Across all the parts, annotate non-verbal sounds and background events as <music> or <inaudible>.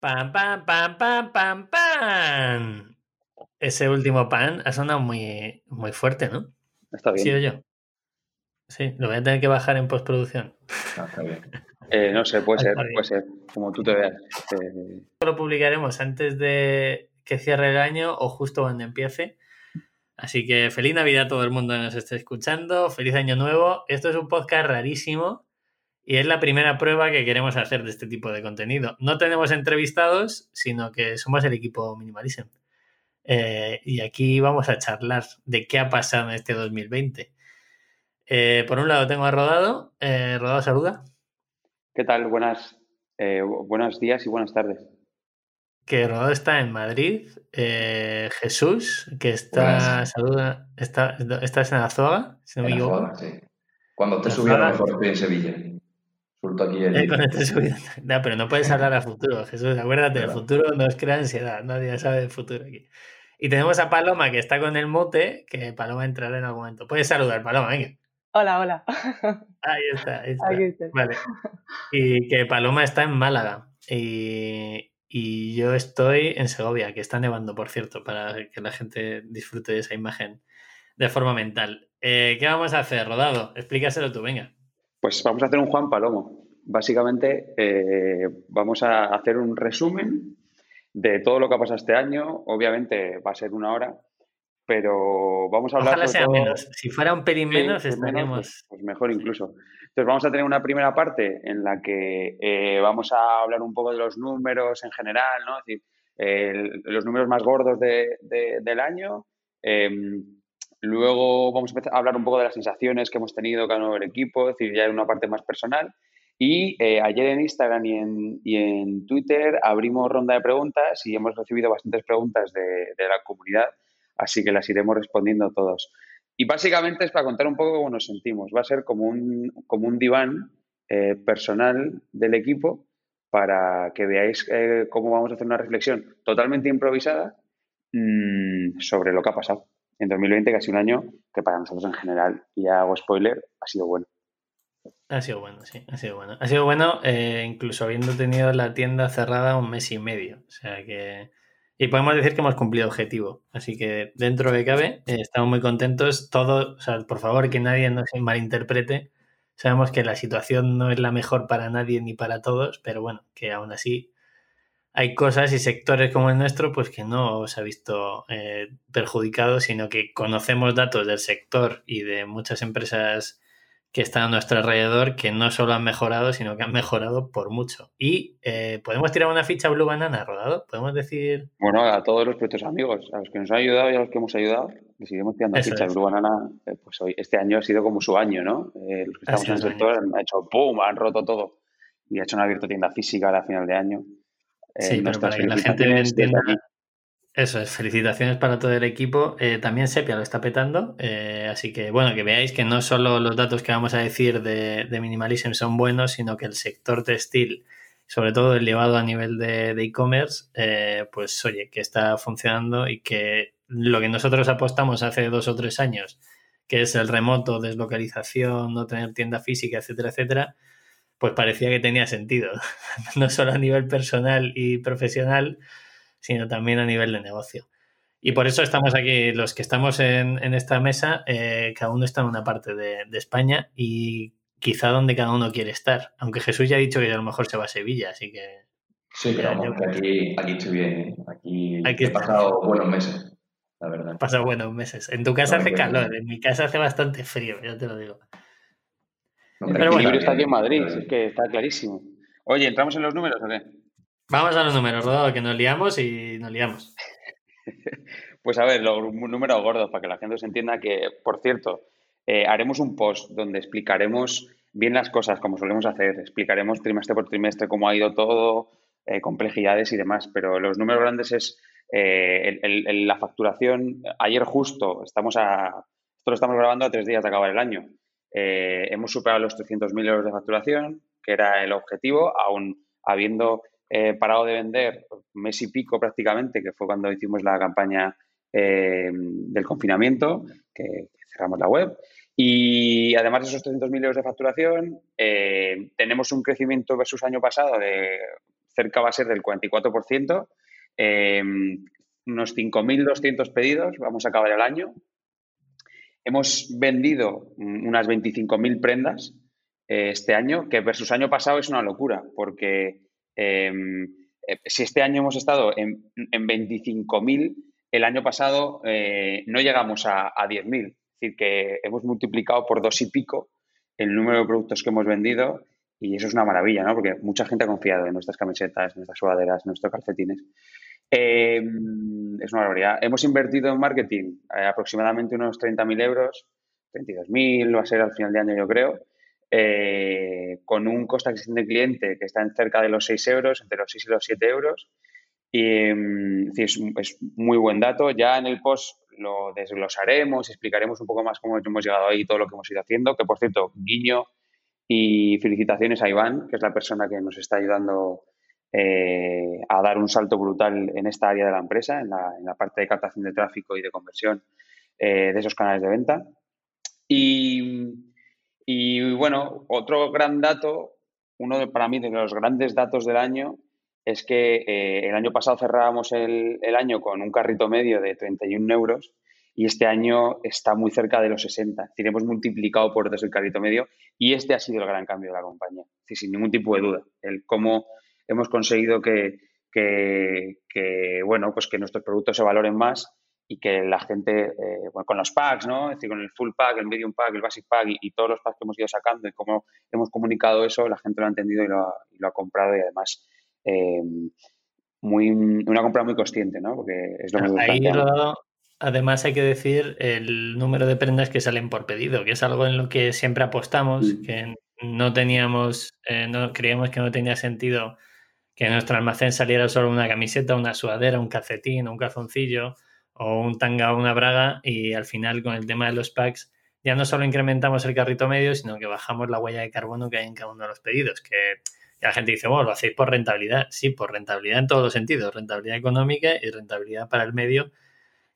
Pam, pam, pam, pam, pam, pam. Ese último pan ha sonado muy, muy fuerte, ¿no? Está bien. ¿Sí o yo? Sí, lo voy a tener que bajar en postproducción. Ah, está bien. Eh, no sé, puede Ah, <laughs> ser, bien. puede ser, como tú te veas. Eh, Lo publicaremos antes de que cierre el año o justo cuando empiece. Así que feliz Navidad a todo el mundo que nos esté escuchando. Feliz Año Nuevo. Esto es un podcast rarísimo y es la primera prueba que queremos hacer de este tipo de contenido. No tenemos entrevistados, sino que somos el equipo Minimalism. Eh, y aquí vamos a charlar de qué ha pasado en este 2020. Eh, por un lado tengo a Rodado. Eh, Rodado, saluda. ¿Qué tal? Buenas, eh, bu- buenos días y buenas tardes. que Rodado está en Madrid, eh, Jesús, que está, Buenas. saluda, está, estás en Azuaga, si no me equivoco. Sí. Cuando lo Azuaga. mejor estoy en Sevilla. Suelto aquí el. No, pero no puedes hablar a futuro, Jesús, acuérdate, el Verdad. futuro nos crea ansiedad, nadie sabe del futuro aquí. Y tenemos a Paloma, que está con el mote, que Paloma entrará en algún momento. Puedes saludar, Paloma, venga. Hola, hola. Ahí está, ahí está. Vale. Y que Paloma está en Málaga. Y, y yo estoy en Segovia, que está nevando, por cierto, para que la gente disfrute de esa imagen de forma mental. Eh, ¿Qué vamos a hacer, Rodado? Explícaselo tú, venga. Pues vamos a hacer un Juan Palomo. Básicamente, eh, vamos a hacer un resumen de todo lo que ha pasado este año. Obviamente va a ser una hora, pero vamos a hablar Ojalá sea todo- menos. Si fuera un pelín Sí, menos, menos, estaríamos... pues- pues mejor incluso. Entonces vamos a tener una primera parte en la que eh, vamos a hablar un poco de los números en general, ¿no? Es decir, los números más gordos de- de- del año. Em, luego vamos a a hablar un poco de las sensaciones que hemos tenido cada del equipo, es decir, ya en una parte más personal. Y eh, ayer en Instagram y en, y en Twitter abrimos ronda de preguntas y hemos recibido bastantes preguntas de, de la comunidad, así que las iremos respondiendo todos. Y básicamente es para contar un poco cómo nos sentimos. Va a ser como un, como un diván eh, personal del equipo para que veáis eh, cómo vamos a hacer una reflexión totalmente improvisada mm, sobre lo que ha pasado en 2020, que ha sido un año que para nosotros en general, y ya hago spoiler, ha sido bueno. Ha sido bueno, sí, ha sido bueno. Ha sido bueno, eh, incluso habiendo tenido la tienda cerrada un mes y medio. O sea que. Y podemos decir que hemos cumplido objetivo. Así que dentro de cabe, eh, estamos muy contentos. Todos, o sea, por favor, que nadie nos malinterprete. Sabemos que la situación no es la mejor para nadie ni para todos, pero bueno, que aún así hay cosas y sectores como el nuestro, pues que no se ha visto eh, perjudicado, sino que conocemos datos del sector y de muchas empresas que están a nuestro alrededor que no solo han mejorado, sino que han mejorado por mucho. Y eh, podemos tirar una ficha Blue Banana rodado, podemos decir. Bueno, a todos los proyectos amigos, a los que nos han ayudado y a los que hemos ayudado, les seguiremos tirando Eso fichas. es. Blue Banana, eh, pues hoy, este año ha sido como su año, ¿no? Eh, los que estamos en el sector año. han hecho ¡pum! han roto todo. Y ha hecho una abierto tienda física a final de año. Eh, Sí, pero nuestras para que la gente entienda. Eso es, felicitaciones para todo el equipo. Eh, también Sepia lo está petando. eh, así que, bueno, que veáis que no solo los datos que vamos a decir de, de Minimalism son buenos, sino que el sector textil, sobre todo el llevado a nivel de e-commerce, eh, pues oye, que está funcionando y que lo que nosotros apostamos hace dos o tres años, que es el remoto, deslocalización, no tener tienda física, etcétera, etcétera, pues parecía que tenía sentido. <laughs> no solo a nivel personal y profesional, sino también a nivel de negocio. Y por eso estamos aquí, los que estamos en, en esta mesa, eh, cada uno está en una parte de, de España y quizá donde cada uno quiere estar. Aunque Jesús ya ha dicho que a lo mejor se va a Sevilla, así que Sí, pero vamos, yo- aquí, aquí estoy bien. ¿eh? Aquí, Aquí he está. pasado buenos meses, la verdad. han pasado buenos meses. En tu casa No, hace calor, en mi casa hace bastante frío, ya te lo digo. Hombre, El Pero bueno. está aquí en Madrid, es que está clarísimo. Oye, ¿entramos en los números o qué? Vamos a los números, Rodado, que nos liamos y nos liamos. <laughs> Pues a ver, los números gordos, para que la gente se entienda que, por cierto, eh, haremos un post donde explicaremos bien las cosas, como solemos hacer. Explicaremos trimestre por trimestre cómo ha ido todo, eh, complejidades y demás. Pero los números grandes es eh, el- el- el- la facturación. Ayer justo, estamos a, esto lo estamos grabando a tres días de acabar el año. Eh, hemos superado los 300.000 euros de facturación, que era el objetivo, aún habiendo eh, parado de vender mes y pico prácticamente, que fue cuando hicimos la campaña eh, del confinamiento, que cerramos la web. Y además de esos 300.000 euros de facturación, tenemos un crecimiento versus año pasado de cerca va a ser del 44%. Eh, unos 5.200 pedidos, vamos a acabar el año. Hemos vendido unas 25.000 prendas eh, este año, que versus año pasado es una locura, porque em, eh, si este año hemos estado en, en 25.000, el año pasado eh, no llegamos a, a 10.000. Es decir, que hemos multiplicado por dos y pico el número de productos que hemos vendido y eso es una maravilla, ¿no? Porque mucha gente ha confiado en nuestras camisetas, en nuestras sudaderas, en nuestros calcetines. Eh, es una barbaridad. Hemos invertido en marketing eh, aproximadamente unos 30.000 euros, 32.000 va a ser al final de año yo creo, eh, con un coste de cliente que está en cerca de los 6 euros, entre los 6 y los 7 euros. Y mm, es, es, muy buen dato. Ya en el post lo desglosaremos, explicaremos un poco más cómo hemos llegado ahí y todo lo que hemos ido haciendo. Que por cierto, guiño y felicitaciones a Iván, que es la persona que nos está ayudando eh, a dar un salto brutal en esta área de la empresa, en la, parte de captación de tráfico y de conversión eh, de esos canales de venta. Y, bueno, otro gran dato, uno de, para mí de los grandes datos del año, es que eh, el año pasado cerrábamos el, el, año con un carrito medio de 31 euros y este año está muy cerca de los 60. Es decir, hemos multiplicado por dos el carrito medio y este ha sido el gran cambio de la compañía. Es decir, sin ningún tipo de duda. El cómo hemos conseguido que, que, que, bueno, pues que nuestros productos se valoren más y que la gente, eh, bueno, con los packs, ¿no? Es decir, con el full pack, el medium pack, el basic pack y, y, todos los packs que hemos ido sacando y cómo hemos comunicado eso, la gente lo ha entendido y lo ha, y lo ha comprado y además eh, muy, una compra muy consciente, ¿no? Porque es lo que Ahí lo, Además hay que decir el número de prendas que salen por pedido, que es algo en lo que siempre apostamos, mm. que no teníamos, eh, no creíamos que no tenía sentido que en nuestro almacén saliera solo una camiseta, una sudadera, un calcetín, un calzoncillo o un tanga o una braga y al final con el tema de los packs ya no solo incrementamos el carrito medio, sino que bajamos la huella de carbono que hay en cada uno de los pedidos, que la gente dice, bueno, lo hacéis por rentabilidad. Sí, por rentabilidad en todos los sentidos, rentabilidad económica y rentabilidad para el medio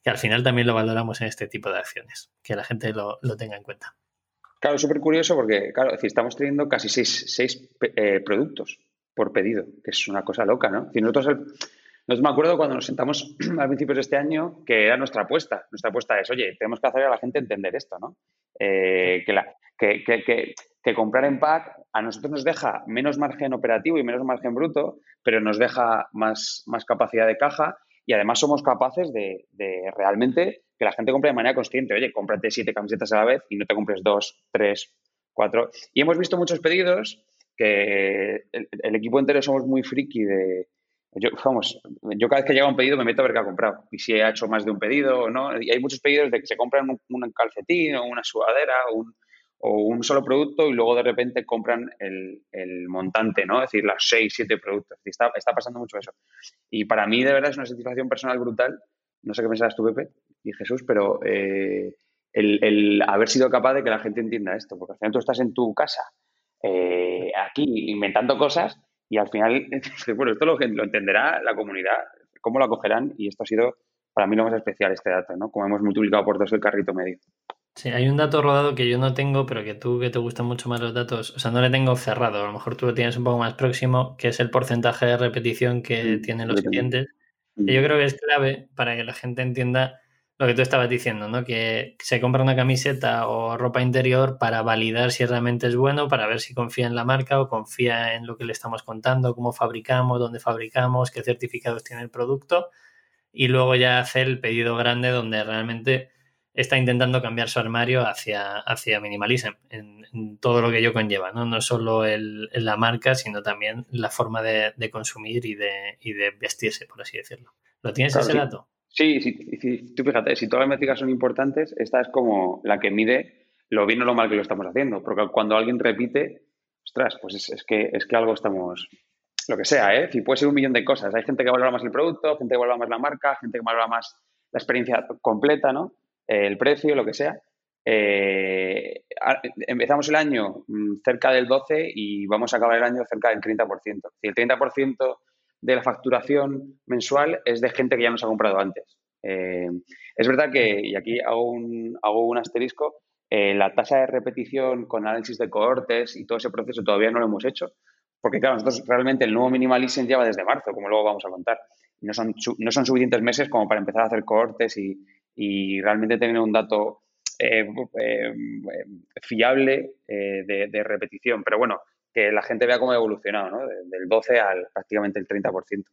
que al final también lo valoramos en este tipo de acciones, que la gente lo, lo tenga en cuenta. Claro, súper curioso porque, claro, es decir, estamos teniendo casi seis, seis eh, productos por pedido, que es una cosa loca, ¿no? Si nosotros, el, nosotros me acuerdo cuando nos sentamos <clears throat> a principios de este año que era nuestra apuesta. Nuestra apuesta es, oye, tenemos que hacer a la gente entender esto, ¿no? Eh, que, que, que, que comprar en pack a nosotros nos deja menos margen operativo y menos margen bruto, pero nos deja más, más capacidad de caja y además somos capaces de, de, realmente que la gente compre de manera consciente. Oye, cómprate siete camisetas a la vez y no te compres dos, tres, cuatro. Y hemos visto muchos pedidos que el, el equipo entero somos muy friki de... Yo, vamos, yo cada vez que llega un pedido me meto a ver qué ha comprado y si ha hecho más de un pedido o no. Y hay muchos pedidos de que se compran un, un calcetín o una sudadera o un, o un solo producto y luego de repente compran el, el montante, ¿no? Es decir, las seis, siete productos. Está, está, pasando mucho eso. Y para mí, de verdad, es una satisfacción personal brutal. No sé qué pensarás tú, Pepe y Jesús, pero eh, el, el, haber sido capaz de que la gente entienda esto. Porque al final tú estás en tu casa, eh, aquí, inventando cosas y al final, <laughs> bueno, esto lo, lo entenderá la comunidad, cómo lo acogerán y esto ha sido para mí lo más especial este dato, ¿no? Como hemos multiplicado por dos el carrito medio. Sí, hay un dato rodado que yo no tengo, pero que tú que te gustan mucho más los datos, o sea, no le tengo cerrado, a lo mejor tú lo tienes un poco más próximo, que es el porcentaje de repetición que mm, tienen los clientes. Mm. Y yo creo que es clave para que la gente entienda lo que tú estabas diciendo, ¿no? Que se compra una camiseta o ropa interior para validar si realmente es bueno, para ver si confía en la marca o confía en lo que le estamos contando, cómo fabricamos, dónde fabricamos, qué certificados tiene el producto. Y luego ya hacer el pedido grande donde realmente está intentando cambiar su armario hacia, hacia minimalism, en, en todo lo que ello conlleva, ¿no? No solo el, la marca, sino también la forma de, de consumir y de, y de, vestirse, por así decirlo. ¿Lo tienes claro, ese dato? Sí, sí, sí, tú fíjate, si todas las métricas son importantes, esta es como la que mide lo bien o lo mal que lo estamos haciendo, porque cuando alguien repite, ostras, pues es, es que, es que algo estamos, lo que sea, ¿eh? Si puede ser un millón de cosas. Hay gente que valora más el producto, gente que valora más la marca, gente que valora más la experiencia completa, ¿no? el precio, lo que sea. Eh, empezamos el año mm, cerca del 12 y vamos a acabar el año cerca del 30%. Si el 30% de la facturación mensual es de gente que ya nos ha comprado antes. Eh, es verdad que, y aquí hago un, hago un asterisco, eh, la tasa de repetición con análisis de cohortes y todo ese proceso todavía no lo hemos hecho, porque claro, nosotros realmente el nuevo minimalism lleva desde marzo, como luego vamos a contar. No son, no son suficientes meses como para empezar a hacer cortes y, y realmente tener un dato eh, fiable de, repetición. Pero bueno, que la gente vea cómo ha evolucionado, ¿no? Del 12 al prácticamente el 30%.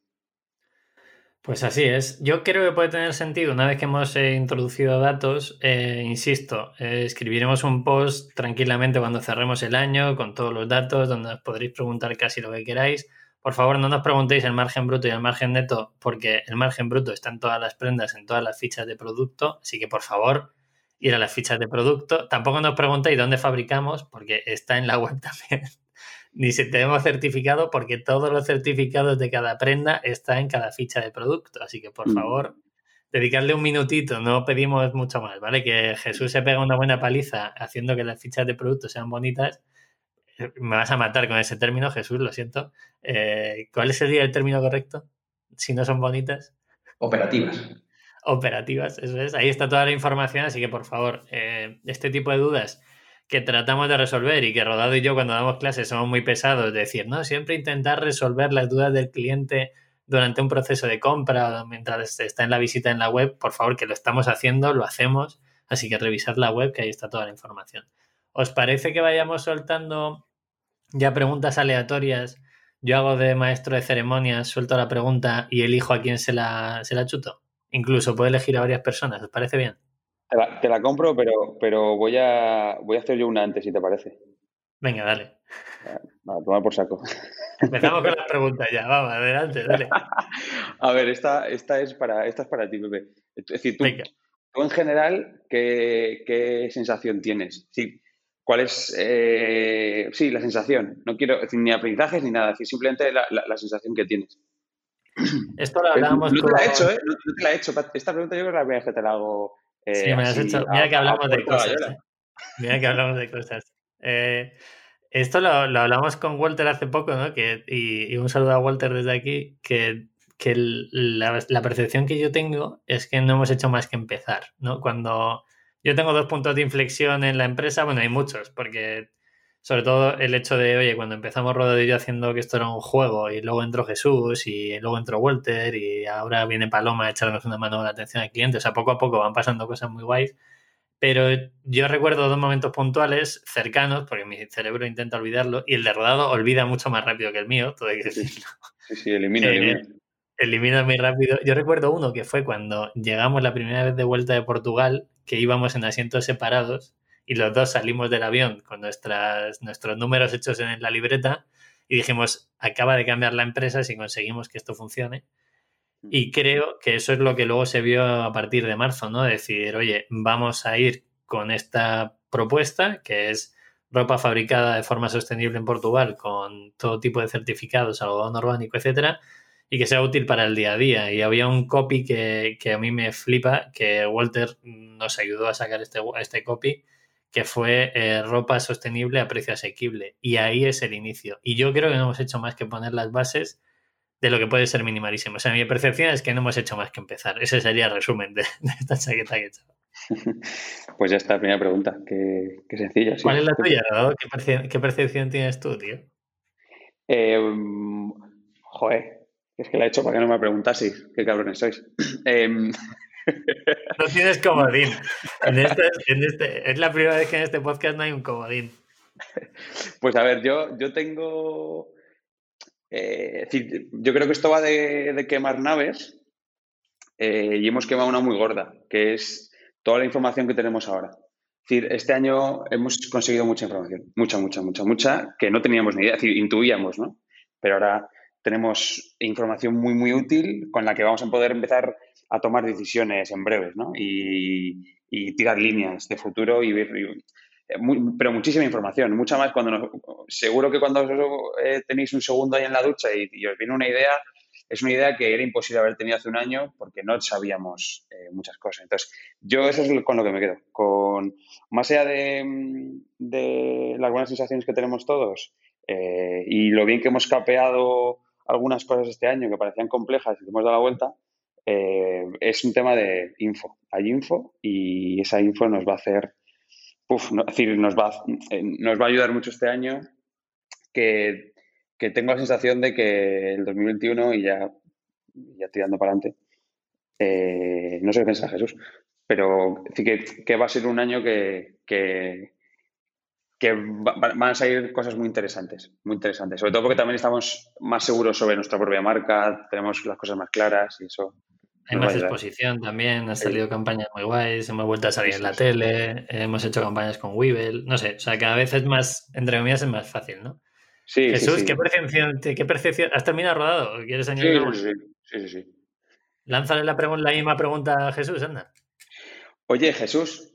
Pues así es. Yo creo que puede tener sentido una vez que hemos introducido datos. insisto, escribiremos un post tranquilamente cuando cerremos el año con todos los datos, donde os podréis preguntar casi lo que queráis. Por favor, no nos preguntéis el margen bruto y el margen neto, porque el margen bruto está en todas las prendas, en todas las fichas de producto. Así que, por favor, ir a las fichas de producto. Tampoco nos preguntéis dónde fabricamos, porque está en la web <laughs> también. Ni si tenemos certificado, porque todos los certificados de cada prenda están en cada ficha de producto. Así que, por mm. favor, dedicarle un minutito, no pedimos mucho más, ¿vale? Que Jesús se pega una buena paliza haciendo que las fichas de producto sean bonitas me vas a matar con ese término, Jesús, lo siento. Eh, ¿Cuál sería el término correcto? Si no son bonitas. Operativas. Operativas, eso es. Ahí está toda la información, así que por favor, eh, este tipo de dudas que tratamos de resolver y que Rodado y yo cuando damos clases somos muy pesados, de decir, no, siempre intentar resolver las dudas del cliente durante un proceso de compra o mientras está en la visita en la web, por favor, que lo estamos haciendo, lo hacemos, así que revisad la web, que ahí está toda la información. ¿Os parece que vayamos soltando ya preguntas aleatorias. Yo hago de maestro de ceremonias, suelto la pregunta y elijo a quién se la, se la chuto. Incluso puedo elegir a varias personas, ¿os parece bien? Te la, compro, pero, pero voy, a, voy a hacer yo una antes, si te parece. Venga, dale. <laughs> Va, toma por saco. Empezamos con las preguntas ya, vamos, adelante, dale. <laughs> a ver, esta, esta, es para, esta es para ti, Pepe. Es decir, tú, tú en general, ¿qué, ¿qué, sensación tienes? Sí, ¿Cuál es, eh, sí, la sensación? No quiero decir ni aprendizajes ni nada, decir simplemente la, la, sensación que tienes. Esto lo <laughs> hablábamos No, te la he hecho, ¿eh? No, te la he hecho. Esta pregunta yo creo que la primera vez que te la hago. Eh, sí, me la has hecho. Mira que hablamos de cosas. ¿eh? Mira que hablamos de cosas. esto lo, lo, hablamos con Walter hace poco, ¿no? Que, y, un saludo a Walter desde aquí, que, que la, la, percepción que yo tengo es que no hemos hecho más que empezar, ¿no? Cuando yo tengo dos puntos de inflexión en la empresa, bueno, hay muchos, porque sobre todo el hecho de, oye, cuando empezamos yo haciendo que esto era un juego y luego entró Jesús y luego entró Walter y ahora viene Paloma a echarnos una mano de atención al cliente, o sea, poco a poco van pasando cosas muy guays, pero yo recuerdo dos momentos puntuales cercanos, porque mi cerebro intenta olvidarlo, y el de Rodado olvida mucho más rápido que el mío, todo hay que decirlo. Sí, sí, elimina, elimina. Eh, elimina muy rápido. Yo recuerdo uno que fue cuando llegamos la primera vez de vuelta de Portugal que íbamos en asientos separados y los dos salimos del avión con nuestras, nuestros números hechos en la libreta y dijimos, acaba de cambiar la empresa si conseguimos que esto funcione. Y creo que eso es lo que luego se vio a partir de marzo, ¿no? Decir, oye, vamos a ir con esta propuesta, que es ropa fabricada de forma sostenible en Portugal, con todo tipo de certificados, algodón orgánico, etcétera, y que sea útil para el día a día. Y había un copy que, a mí me flipa, que Walter nos ayudó a sacar este, este copy, que fue eh, ropa sostenible a precio asequible. Y ahí es el inicio. Y yo creo que no hemos hecho más que poner las bases de lo que puede ser minimalísimo. O sea, mi percepción es que no hemos hecho más que empezar. Ese sería el resumen de, esta chaqueta que he hecho. <laughs> Pues ya está, primera pregunta. Qué, qué sencilla. ¿Cuál es la tuya, ¿Qué, percepción tienes tú, tío? Eh, joder, es que la he hecho para que no me preguntaseis. Qué cabrones sois. Em, no tienes comodín. Este, este, es la primera vez que en este podcast no hay un comodín. Pues a ver, yo, yo tengo. Eh, yo creo que esto va de, quemar naves eh, y hemos quemado una muy gorda, que es toda la información que tenemos ahora. Es decir, este año hemos conseguido mucha información, mucha, mucha, mucha, mucha, que no teníamos ni idea, es decir, intuíamos, ¿no? Pero ahora tenemos información muy, muy útil con la que vamos a poder empezar a tomar decisiones en breves, ¿no? Y, tirar líneas de futuro y ver, eh, pero muchísima información, mucha más cuando seguro que cuando eh, tenéis un segundo ahí en la ducha y, os viene una idea, es una idea que era imposible haber tenido hace un año porque no sabíamos eh, muchas cosas. Entonces, yo eso es con lo que me quedo. Con, más allá de, de las buenas sensaciones que tenemos todos y lo bien que hemos capeado algunas cosas este año que parecían complejas y hemos dado la vuelta, eh, es un tema de info. Hay info y esa info nos va a hacer, uf, decir, nos va, eh, nos va a ayudar mucho este año que, que tengo la sensación de que el 2021 y ya, ya tirando para adelante, eh, no sé qué piensa Jesús, pero que, que va a ser un año que, que, que van a salir cosas muy interesantes, muy interesantes. Sobre todo porque también estamos más seguros sobre nuestra propia marca, tenemos las cosas más claras y eso. Hay más exposición también, han salido campañas muy guays, hemos vuelto a salir en la tele, hemos hecho campañas con Weevil, no sé, o sea, cada vez es más, entre comillas, es más fácil, ¿no? Sí, Jesús, sí, ¿qué, percepción, ¿qué percepción? ¿Has terminado rodado? ¿Quieres añadir algo? Sí, sí, sí, sí. Lánzale la, la misma pregunta a Jesús, anda. Oye, Jesús,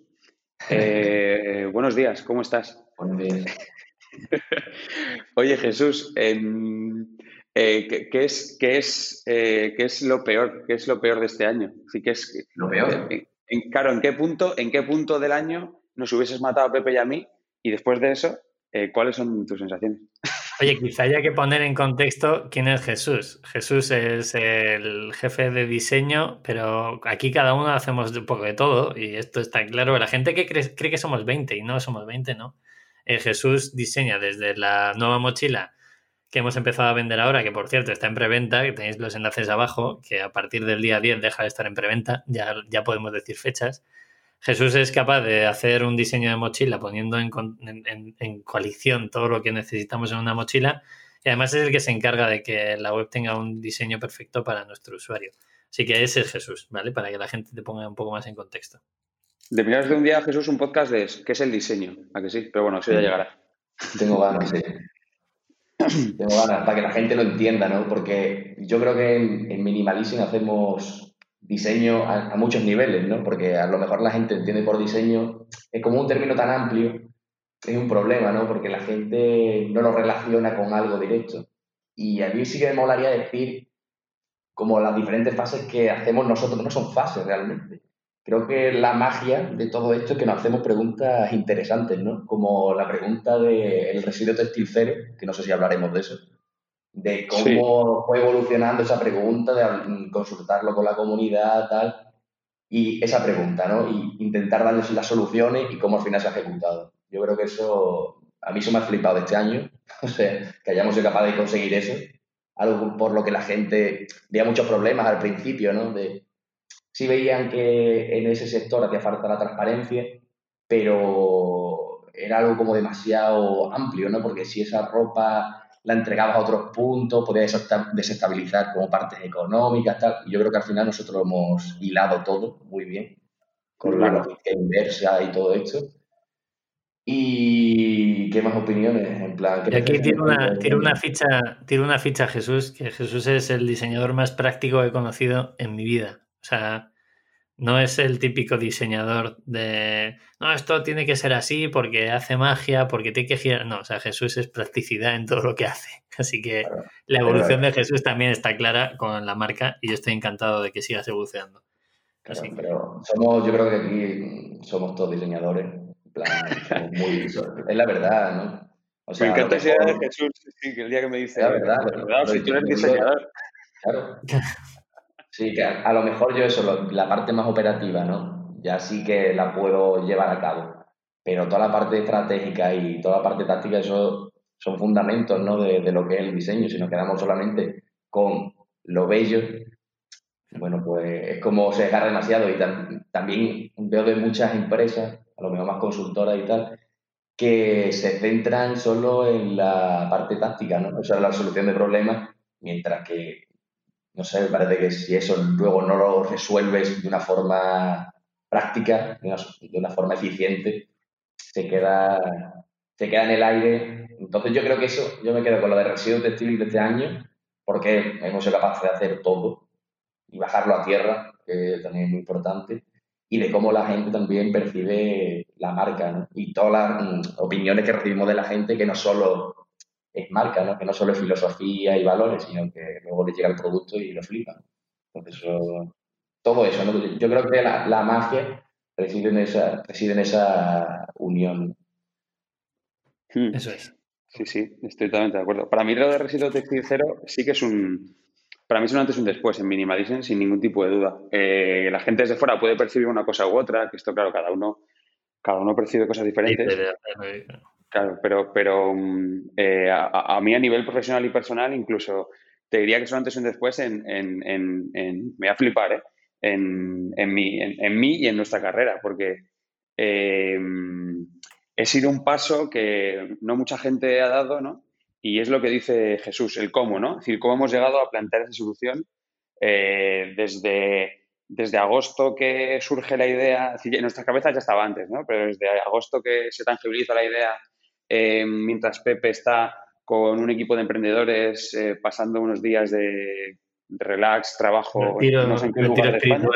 eh, buenos días, ¿cómo estás? Buenos días. <laughs> Oye, Jesús, eh, eh, ¿qué, es, qué, es, eh, ¿qué es lo peor? ¿Qué es lo peor de este año? Así que es, Lo peor. en- en- claro, ¿en qué, punto, ¿en qué punto del año nos hubieses matado a Pepe y a mí? Y después de eso, eh, ¿cuáles son tus sensaciones? Oye, quizá haya que poner en contexto quién es Jesús. Jesús es el jefe de diseño, pero aquí cada uno hacemos un poco de todo y esto está claro. La gente que cree, cree que somos 20 y no somos 20, ¿no? Eh, Jesús diseña desde la nueva mochila que hemos empezado a vender ahora, que por cierto está en preventa, que tenéis los enlaces abajo, que a partir del día 10 deja de estar en preventa, ya, ya podemos decir fechas. Jesús es capaz de hacer un diseño de mochila poniendo en, coalición todo lo que necesitamos en una mochila y además es el que se encarga de que la web tenga un diseño perfecto para nuestro usuario. Así que ese es Jesús, ¿vale? Para que la gente te ponga un poco más en contexto. De mirar de un día, Jesús, un podcast de qué es el diseño, ¿a que sí? Pero bueno, eso ya llegará. Tengo ganas, sí. Tengo ganas para que la gente lo entienda, ¿no? Porque yo creo que en, en Minimalism hacemos diseño a, a muchos niveles, ¿no? Porque a lo mejor la gente entiende por diseño, es como un término tan amplio, es un problema, ¿no? Porque la gente no lo relaciona con algo directo. Y a mí sí que me molaría decir como las diferentes fases que hacemos nosotros, no son fases realmente. Creo que la magia de todo esto es que nos hacemos preguntas interesantes, ¿no? Como la pregunta del residuo textil cero, que no sé si hablaremos de eso, de cómo Sí. fue evolucionando esa pregunta, de consultarlo con la comunidad, tal, y esa pregunta, ¿no? Y intentar darles las soluciones y cómo al final se ha ejecutado. Yo creo que eso, a mí eso me ha flipado este año, <laughs> o sea, que hayamos sido capaces de conseguir eso, algo por lo que la gente veía muchos problemas al principio, ¿no? De, sí veían que en ese sector hacía falta la transparencia, pero era algo como demasiado amplio, ¿no? Porque si esa ropa la entregabas a otros puntos, podía desesta- desestabilizar como partes económicas, tal. Y yo creo que al final nosotros lo hemos hilado todo muy bien, con la logística inversa y todo esto. ¿Y qué más opiniones? En plan, ¿qué Y aquí tiro una, tiro una ficha, tiro una ficha a Jesús, que Jesús es el diseñador más práctico que he conocido en mi vida. O sea, no es el típico diseñador de no, esto tiene que ser así porque hace magia, porque tiene que girar. No, o sea, Jesús es practicidad en todo lo que hace. <laughs> Así que Claro. la evolución de Jesús también está clara con la marca y yo estoy encantado de que sigas evolucionando. Claro, Así que- pero somos, yo creo que aquí somos todos diseñadores. En plan, somos muy, <laughs> es la verdad, ¿no? O sea, me encanta esa idea de Jesús, sí, que el día que me dice, la verdad, "De pero- verdad, si tú eres diseñador. Claro. <laughs> Sí, que a, lo mejor yo eso, la parte más operativa, ¿no? Ya sí que la puedo llevar a cabo. Pero toda la parte estratégica y toda la parte táctica, eso son fundamentos, ¿no? De, lo que es el diseño. Si nos quedamos solamente con lo bello, bueno, pues es como se desgarra demasiado. Y tam- también veo de muchas empresas, a lo mejor más consultoras y tal, que se centran solo en la parte táctica, ¿no? O sea, la solución de problemas, mientras que no sé, me parece que si eso luego no lo resuelves de una forma práctica, de una, forma eficiente, se queda, se queda en el aire. Entonces yo creo que eso, yo me quedo con lo de residuos textiles de este año, porque hemos sido capaces de hacer todo y bajarlo a tierra, que también es muy importante, y de cómo la gente también percibe la marca, ¿no? Y todas las mm, opiniones que recibimos de la gente, que no solo es marca, ¿no? Que no solo es filosofía y valores, sino que luego le llega el producto y lo flipan. Entonces, eso- todo eso, ¿no? Yo creo que la, la magia reside en esa, reside en esa unión. Hmm. Eso es. Sí, sí, estoy totalmente de acuerdo. Para mí lo de residuo textil cero sí que es un... Para mí es un antes y un después en Minimalism, sin ningún tipo de duda. Eh, la gente desde fuera puede percibir una cosa u otra, que esto, claro, cada uno, cada uno percibe cosas diferentes. Claro, pero, pero mm, eh, a, mí a nivel profesional y personal, incluso te diría que son antes y un después en, en, me voy a flipar, ¿eh? en, mí, en, mí y en nuestra carrera, porque eh, es ir un paso que no mucha gente ha dado, ¿no? Y es lo que dice Jesús, el cómo, ¿no? Es decir, cómo hemos llegado a plantear esa solución eh, desde, desde agosto que surge la idea, en nuestras cabezas ya estaba antes, ¿no? Pero desde agosto que se tangibiliza la idea, eh, mientras Pepe está con un equipo de emprendedores eh, pasando unos días de, relax, trabajo, no sé en qué lugar de España,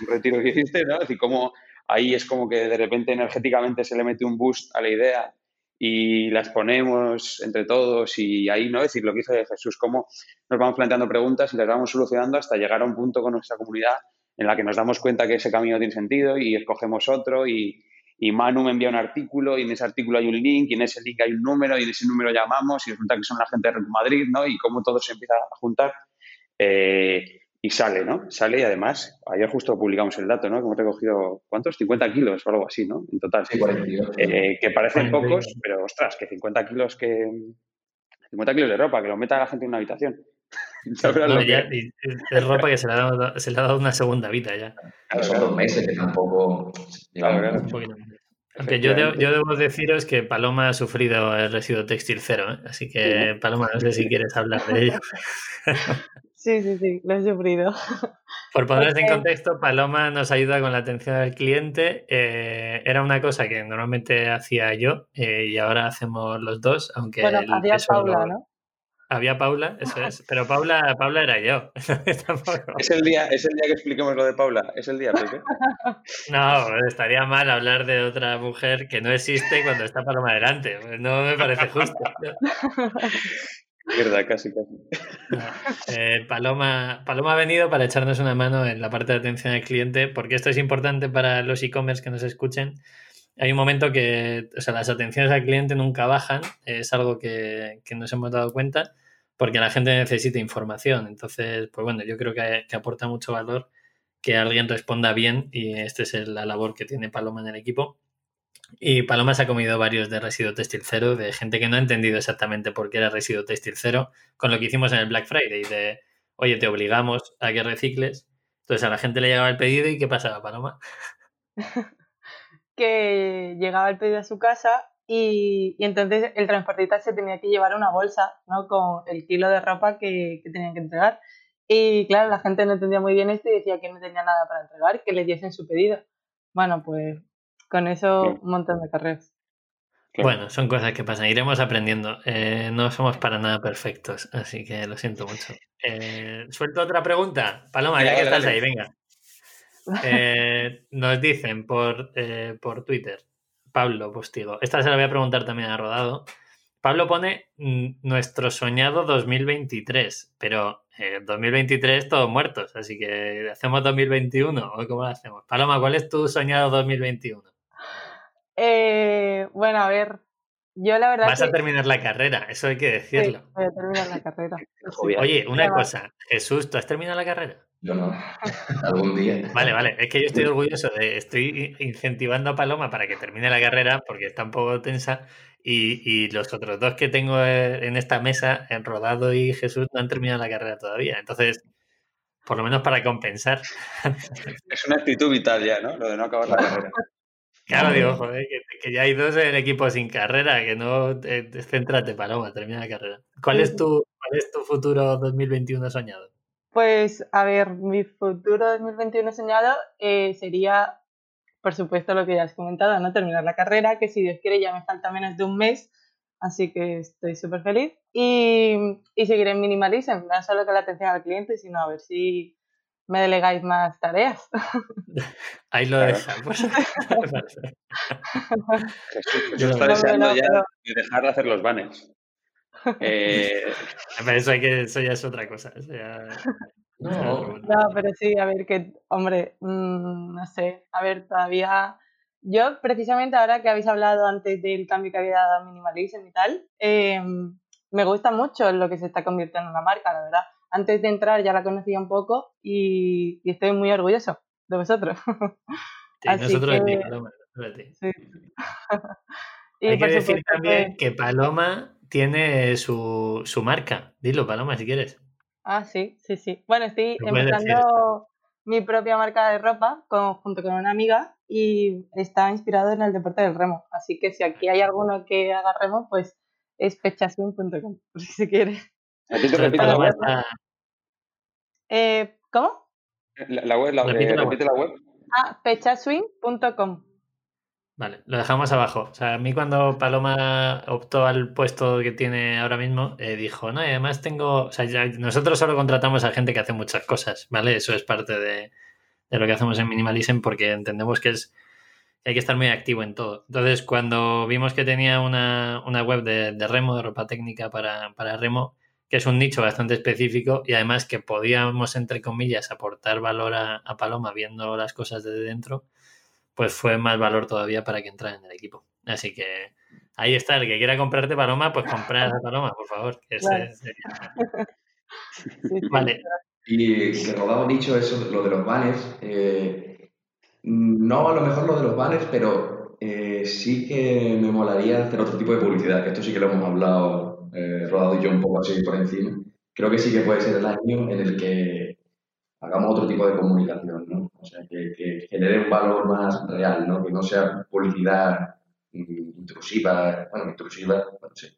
un retiro que hiciste, ¿no? Decir, cómo ahí es como que de repente energéticamente se le mete un boost a la idea y las ponemos entre todos y ahí, ¿no? Es decir, lo que dice Jesús, cómo nos vamos planteando preguntas y las vamos solucionando hasta llegar a un punto con nuestra comunidad en la que nos damos cuenta que ese camino tiene sentido y escogemos otro y, y Manu me envía un artículo y en ese artículo hay un link y en ese link hay un número y en ese número llamamos y resulta que son la gente de Madrid, ¿no? Y cómo todo se empieza a juntar. Eh, y sale, ¿no? Sale y además, ayer justo publicamos el dato, ¿no? Que hemos recogido, ¿cuántos? 50 kilos o algo así, ¿no? En total. Sí, eh, que parecen pocos, pero ostras, que 50 kilos que... 50 kilos de ropa, que lo meta la gente en una habitación. <laughs> es ropa que se le, ha dado, se le ha dado una segunda vida ya. Claro, son dos meses que tampoco... Aunque yo, yo debo deciros que Paloma ha sufrido el residuo textil cero, ¿eh? así que Paloma, no sé si quieres hablar de ello. <laughs> Sí, sí, sí, lo he sufrido. Por ponerse en contexto, Paloma nos ayuda con la atención al cliente. Eh, era una cosa que normalmente hacía yo eh, y ahora hacemos los dos, aunque... Bueno, había Paula, ¿no? Había Paula, eso es. Pero Paula, Paula era yo. <laughs> es, el día, es el día que expliquemos lo de Paula. Es el día, Pepe. <laughs> No, estaría mal hablar de otra mujer que no existe cuando está Paloma delante. No me parece justo. <laughs> Verdad, casi, casi. Eh, Paloma, Paloma ha venido para echarnos una mano en la parte de atención al cliente, porque esto es importante para los e-commerce que nos escuchen. Hay un momento que, o sea, las atenciones al cliente nunca bajan, es algo que, nos hemos dado cuenta, porque la gente necesita información. Entonces, pues bueno, yo creo que, que aporta mucho valor que alguien responda bien y esta es la labor que tiene Paloma en el equipo. Y Paloma se ha comido varios de residuo textil cero, de gente que no ha entendido exactamente por qué era residuo textil cero, con lo que hicimos en el Black Friday, de, oye, te obligamos a que recicles. Entonces a la gente le llegaba el pedido y ¿qué pasaba, Paloma? <laughs> que llegaba el pedido a su casa y, entonces el transportista se tenía que llevar una bolsa ¿no? con el kilo de ropa que, que tenían que entregar. Y claro, la gente no entendía muy bien esto y decía que no tenía nada para entregar, que le diesen su pedido. Bueno, pues con eso, un montón de carreras. Bueno, son cosas que pasan, iremos aprendiendo. Eh, no somos para nada perfectos, así que lo siento mucho. <laughs> Eh, suelto otra pregunta. Paloma, ya que estás ahí, venga. Eh, nos dicen por, por Twitter, Pablo Postigo, esta se la voy a preguntar también a Rodado. Pablo pone nuestro soñado 2023, pero 2023 todos muertos, así que ¿hacemos 2021 o cómo lo hacemos? Paloma, ¿cuál es tu soñado 2021? Eh, bueno, a ver, yo la verdad. Vas a terminar la carrera, eso hay que decirlo. voy a terminar la carrera. <laughs> Oye, una cosa, Jesús, ¿tú has terminado la carrera? Yo no, <laughs> algún día. Vale, vale, es que yo estoy orgulloso de, estoy incentivando a Paloma para que termine la carrera porque está un poco tensa y, y los otros dos que tengo eh, en esta mesa, en Rodado y Jesús, no han terminado la carrera todavía. Entonces, por lo menos para compensar. <laughs> Es una actitud vital ya, ¿no? Lo de no acabar la carrera. Claro, digo, joder, que, ya hay dos en el equipo sin carrera, que no. Eh, céntrate, Paloma, termina la carrera. ¿Cuál es, tu, ¿Cuál es tu futuro 2021 soñado? Pues, a ver, mi futuro 2021 soñado eh, sería, por supuesto, lo que ya has comentado, ¿no? Terminar la carrera, que si Dios quiere ya me falta menos de un mes, así que estoy súper feliz. Y, y seguir en Minimalism, no solo con la atención al cliente, sino a ver si me delegáis más tareas. <laughs> Ahí lo dejamos. <laughs> Yo está deseando ya dejar de hacer los banners. Eh... Eso, hay que, eso ya es otra cosa. No. pero sí, a ver, que, hombre, mm, no sé, a ver, todavía. Yo, precisamente ahora que habéis hablado antes del cambio que había dado a Minimalism y tal, em, me gusta mucho lo que se está convirtiendo en una marca, la verdad antes de entrar ya la conocía un poco y, estoy muy orgulloso de vosotros. <laughs> nosotros de ti, <laughs> Hay que decir también que... Paloma tiene su, su, marca. Dilo, Paloma, si quieres. Ah, sí, sí, sí. Bueno, estoy empezando mi propia marca de ropa junto con una amiga y está inspirado en el deporte del remo. Así que si aquí hay alguno que haga remo, pues es pechaswing.com, <laughs> si se quiere. la web. Eh, ¿Cómo? La, web, la, repite, la web. Ah, pechaswing.com. Vale, lo dejamos abajo. O sea, a mí cuando Paloma optó al puesto que tiene ahora mismo, eh, dijo, no, y además tengo, o sea, nosotros solo contratamos a gente que hace muchas cosas, ¿vale? Eso es parte de, lo que hacemos en Minimalism porque entendemos que es hay que estar muy activo en todo. Entonces, cuando vimos que tenía una, web de, remo, de ropa técnica para, para remo, que es un nicho bastante específico y además que podíamos, entre comillas, aportar valor a, a Paloma viendo las cosas desde dentro, pues fue más valor todavía para que entrara en el equipo. Así que ahí está, el que quiera comprarte Paloma, pues comprar a Paloma, por favor. <laughs> vale. Y que Rodado dicho eso, lo de los banners, eh, no a lo mejor lo de los banners, pero eh, sí que me molaría hacer otro tipo de publicidad, que esto sí que lo hemos hablado eh, Rodado y yo un poco así por encima. Creo que sí que puede ser el año en el que hagamos otro tipo de comunicación, ¿no? O sea, que, genere un valor más real, ¿no? Que no sea publicidad intrusiva, bueno, intrusiva, no sé.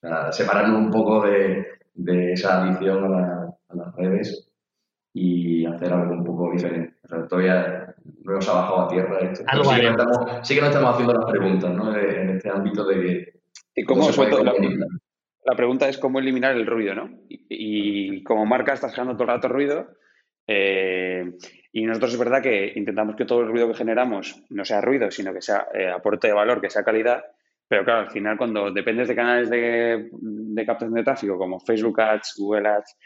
O sea, separarnos un poco de, esa adicción a, las redes y hacer algo un poco diferente. O sea, todavía no nos ha bajado a tierra esto. sí, que estamos, sí, que nos estamos, haciendo las preguntas, ¿no? En este ámbito de que... ¿Y cómo, se puede la, la, pregunta es cómo eliminar el ruido, ¿no? Y, y como marca estás generando todo el rato ruido, eh, y nosotros es verdad que intentamos que todo el ruido que generamos no sea ruido, sino que sea eh, aporte de valor, que sea calidad. Pero claro, al final cuando dependes de canales de, captación de tráfico como Facebook Ads, Google Ads,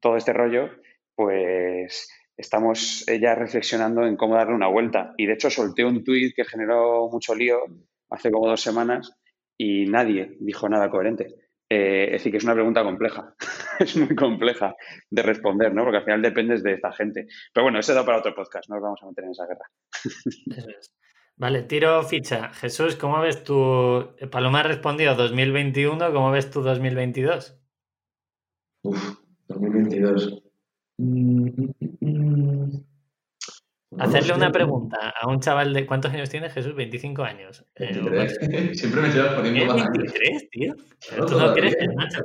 todo este rollo, pues estamos ya reflexionando en cómo darle una vuelta. Y de hecho solté un tuit que generó mucho lío hace como dos semanas y nadie dijo nada coherente. Eh, es decir, que es una pregunta compleja, <laughs> es muy compleja de responder, ¿no? Porque al final dependes de esta gente. Pero bueno, eso da para otro podcast, no nos vamos a meter en esa guerra. <laughs> Vale, tiro ficha. Jesús, ¿cómo ves tu... Paloma ha respondido 2021, ¿cómo ves tu 2022? Uf, 2022. Hacerle una pregunta a un chaval de. ¿Cuántos años tiene Jesús? 25 años. 23. Eh, <laughs> Siempre me llevas poniendo más 23, tío? Tú no crees,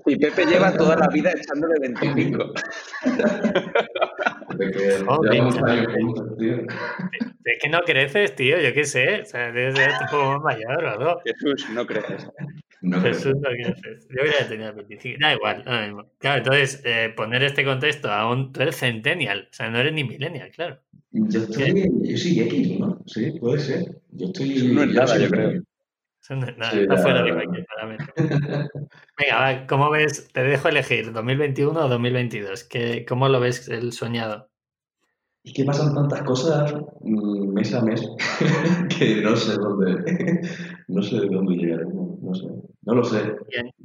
Y Pepe lleva toda la vida echándole 25. <laughs> Es que no creces, tío, yo qué sé. O sea, debes ser un poco más mayor o no. Jesús, no crees. No Jesús no creces. Yo hubiera tenido 25. Da igual, mismo. Claro, entonces, eh, poner este contexto a un. Tú eres centennial, o sea, no eres ni millennial, claro. Yo estoy, yo soy X, ¿no? Sí, puede ser. Yo estoy. no es nada, yo creo. Eso no es nada, está fuera de cualquier parámetro. Venga, va, ¿cómo ves? Te dejo elegir, 2021 o 2022. ¿Qué, ¿Cómo lo ves el soñado? Es que pasan tantas cosas mm, mes a mes <laughs> que no sé dónde, <laughs> no sé dónde llegaremos, no sé, no lo sé.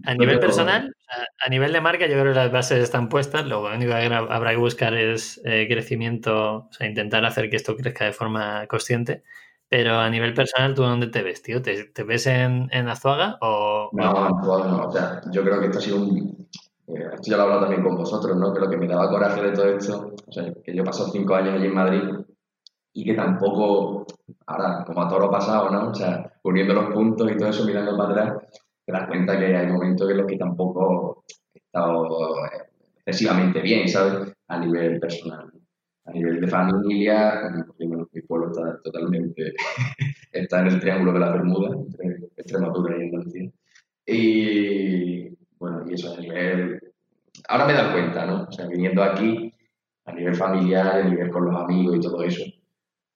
a, nivel personal, a, nivel de marca, yo creo que las bases están puestas. Lo único que habrá que buscar es eh, crecimiento, o sea, intentar hacer que esto crezca de forma consciente. Pero a nivel personal, ¿tú dónde te ves, tío? ¿Te, ves en, en Azuaga o...? No, en Azuaga no. O sea, yo creo que esto ha sido un, eh, esto ya lo he hablado también con vosotros, ¿no? Que lo que me daba coraje de todo esto, o sea, que yo he pasado cinco años allí en Madrid y que tampoco, ahora, como a todo lo pasado, ¿no? O sea, uniendo los puntos y todo eso, mirando para atrás, te das cuenta que hay momentos en los que tampoco he estado eh, excesivamente bien, ¿sabes? A nivel personal. A nivel de familia, porque bueno, mi pueblo está totalmente, <laughs> está en el triángulo de la Bermuda, entre Extremadura y Andalucía. Y, bueno, y eso a nivel... Ahora me da cuenta, ¿no? O sea, viniendo aquí, a nivel familiar, a nivel con los amigos y todo eso,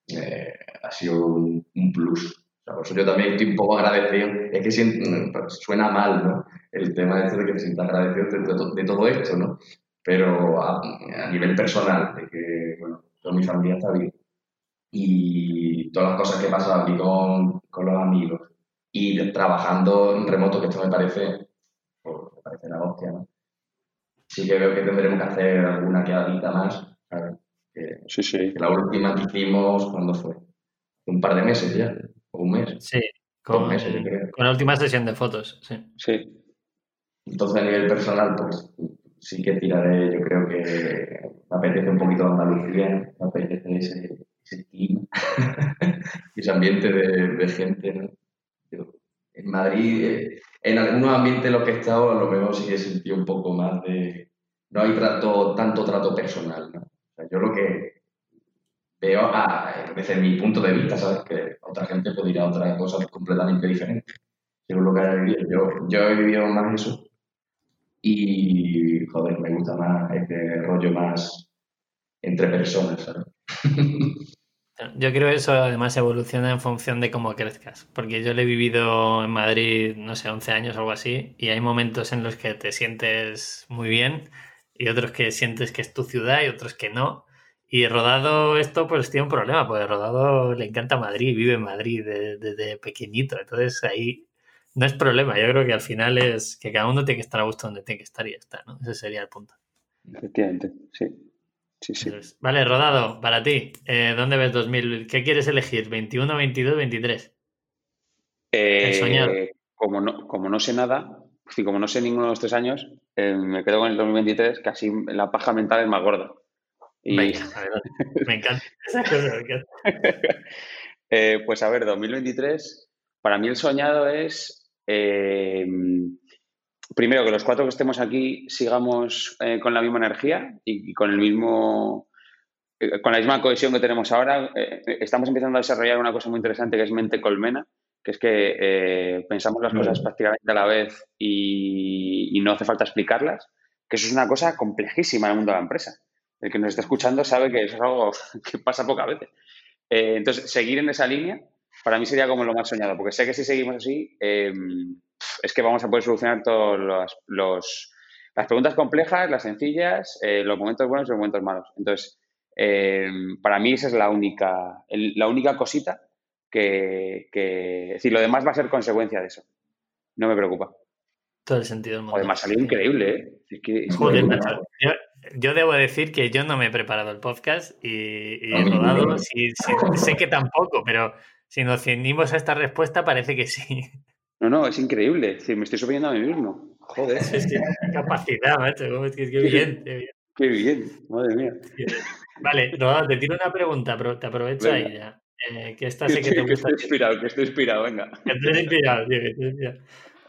eh, ha sido un, plus. O sea, por eso yo también estoy un poco agradecido. Es que suena mal, ¿no? El tema de, de que te sientas agradecido de, todo esto, ¿no? Pero a, nivel personal, de que, bueno, toda mi familia está bien. Y todas las cosas que pasan aquí con, con los amigos y trabajando en remoto, que esto me parece parece la hostia, ¿no? Sí que veo que tendremos que hacer alguna quedadita más. Que, sí, sí. la última que hicimos, ¿cuándo fue? Un par de meses ya, o un mes. Sí, Con, meses, yo creo. con la última sesión de fotos, sí. Sí. Entonces, a nivel personal, pues sí que tiraré, yo creo que me apetece un poquito Andalucía, me apetece ese, ese clima, <laughs> ese ambiente de, gente, ¿no? En Madrid, eh, en algunos ambientes en los que he estado, a lo mejor sí he sentido un poco más de... No hay trato, tanto trato personal, ¿no? O sea, yo lo que veo a, desde mi punto de vista, ¿sabes? Que otra gente puede ir a otras cosas completamente diferentes, según lo que haya vivido. Yo, yo he vivido más eso y, joder, me gusta más este rollo más entre personas, ¿sabes? <laughs> Yo creo que eso además evoluciona en función de cómo crezcas, porque yo lo he vivido en Madrid, no sé, 11 años o algo así, y hay momentos en los que te sientes muy bien y otros que sientes que es tu ciudad y otros que no. Y Rodado esto pues tiene un problema, porque Rodado le encanta Madrid, vive en Madrid desde, pequeñito, entonces ahí no es problema, yo creo que al final es que cada uno tiene que estar a gusto donde tiene que estar y ya está, ¿no? Ese sería el punto. Efectivamente, sí. Sí, sí. vale, Rodado, para ti, eh, ¿dónde ves 2000? ¿Qué quieres elegir? ¿21, 22, 23? Eh, como, no, como no sé nada, y como no sé ninguno de los tres años, eh, me quedo con el 2023, casi la paja mental es más gorda. me encanta <laughs> <laughs> esa cosa. Eh, pues a ver, 2023, para mí el soñado es primero, que los cuatro que estemos aquí sigamos eh, con la misma energía y, con el mismo eh, con la misma cohesión que tenemos ahora. Eh, estamos empezando a desarrollar una cosa muy interesante que es mente colmena, que es que pensamos las cosas prácticamente a la vez y, no hace falta explicarlas, que eso es una cosa complejísima en el mundo de la empresa. El que nos está escuchando sabe que eso es algo <laughs> que pasa pocas veces. entonces, seguir en esa línea para mí sería como lo más soñado, porque sé que si seguimos así, es que vamos a poder solucionar todas los, las preguntas complejas, las sencillas, eh, los momentos buenos y los momentos malos. Entonces, eh, para mí esa es la única, la única cosita que, que, es decir, lo demás va a ser consecuencia de eso. No me preocupa. Todo el sentido del mundo. Además, salió increíble, ¿eh? yo, debo decir que yo no me he preparado el podcast y, he rodado. sé que tampoco, pero si nos ceñimos a esta respuesta, parece que sí. No, no, es increíble. me estoy subiendo a mí mismo. Joder. Es que capacidad, macho. Es que, qué bien, qué bien. Qué bien, madre mía. Vale, no, te tiro una pregunta, pero te aprovecho ahí ya. Eh, que esta sé que te gusta. Que estoy inspirado, que estoy inspirado, venga. Que estoy inspirado, tío, que estoy inspirado.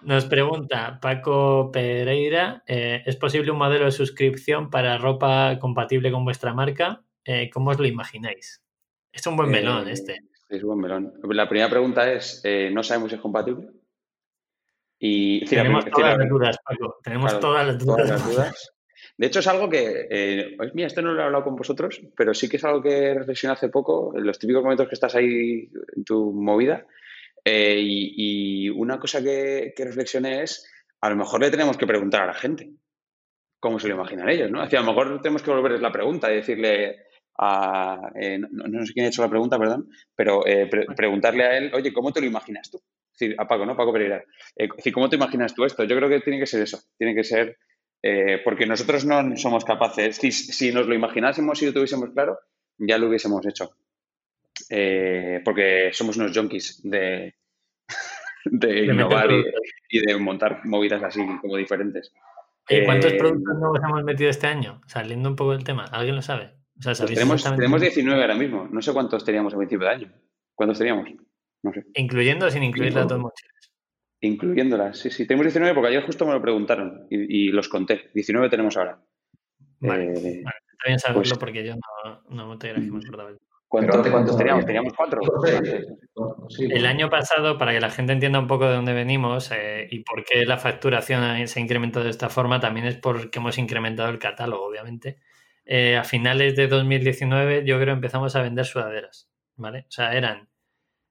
Nos pregunta Paco Pereira, eh, ¿es posible un modelo de suscripción para ropa compatible con vuestra marca? Eh, ¿Cómo os lo imagináis? Es un buen melón este. Es un buen melón. La primera pregunta es, ¿no sabemos si es compatible? Y, tenemos todas las dudas, Paco. Tenemos todas, las dudas. De hecho, es algo que, eh, pues mira, esto no lo he hablado con vosotros, pero sí que es algo que reflexioné hace poco, en los típicos momentos que estás ahí en tu movida. Eh, y, una cosa que, que, reflexioné es, a lo mejor le tenemos que preguntar a la gente cómo se lo imaginan ellos, ¿no? a lo mejor tenemos que volverles la pregunta y decirle a, eh, no, sé quién ha hecho la pregunta, perdón, pero preguntarle a él, oye, ¿cómo te lo imaginas tú? a Paco, ¿no? Paco Pereira. Eh, ¿Cómo te imaginas tú esto? Yo creo que tiene que ser eso. Tiene que ser. Eh, porque nosotros no somos capaces. Si, nos lo imaginásemos y lo tuviésemos claro, ya lo hubiésemos hecho. Eh, porque somos unos junkies <laughs> de, de, innovar y, de montar movidas así como diferentes. ¿Y cuántos productos nuevos hemos metido este año? Saliendo un poco del tema, ¿alguien lo sabe? Pues tenemos, tenemos 19 ahora mismo. No sé cuántos teníamos a principio de año. ¿Cuántos teníamos? Incluyendo o sin incluir las dos mochilas. Incluyéndolas, sí, sí. Tenemos 19 porque ayer justo me lo preguntaron y, los conté. 19 tenemos ahora. Vale, eh, está bien saberlo pues porque yo no, no te ¿Cuántos, teníamos? Teníamos cuatro. El año pasado, para que la gente entienda un poco de dónde venimos eh, y por qué la facturación se ha incrementado de esta forma, también es porque hemos incrementado el catálogo, obviamente. Eh, a finales de 2019, yo creo empezamos a vender sudaderas, ¿vale? O sea, eran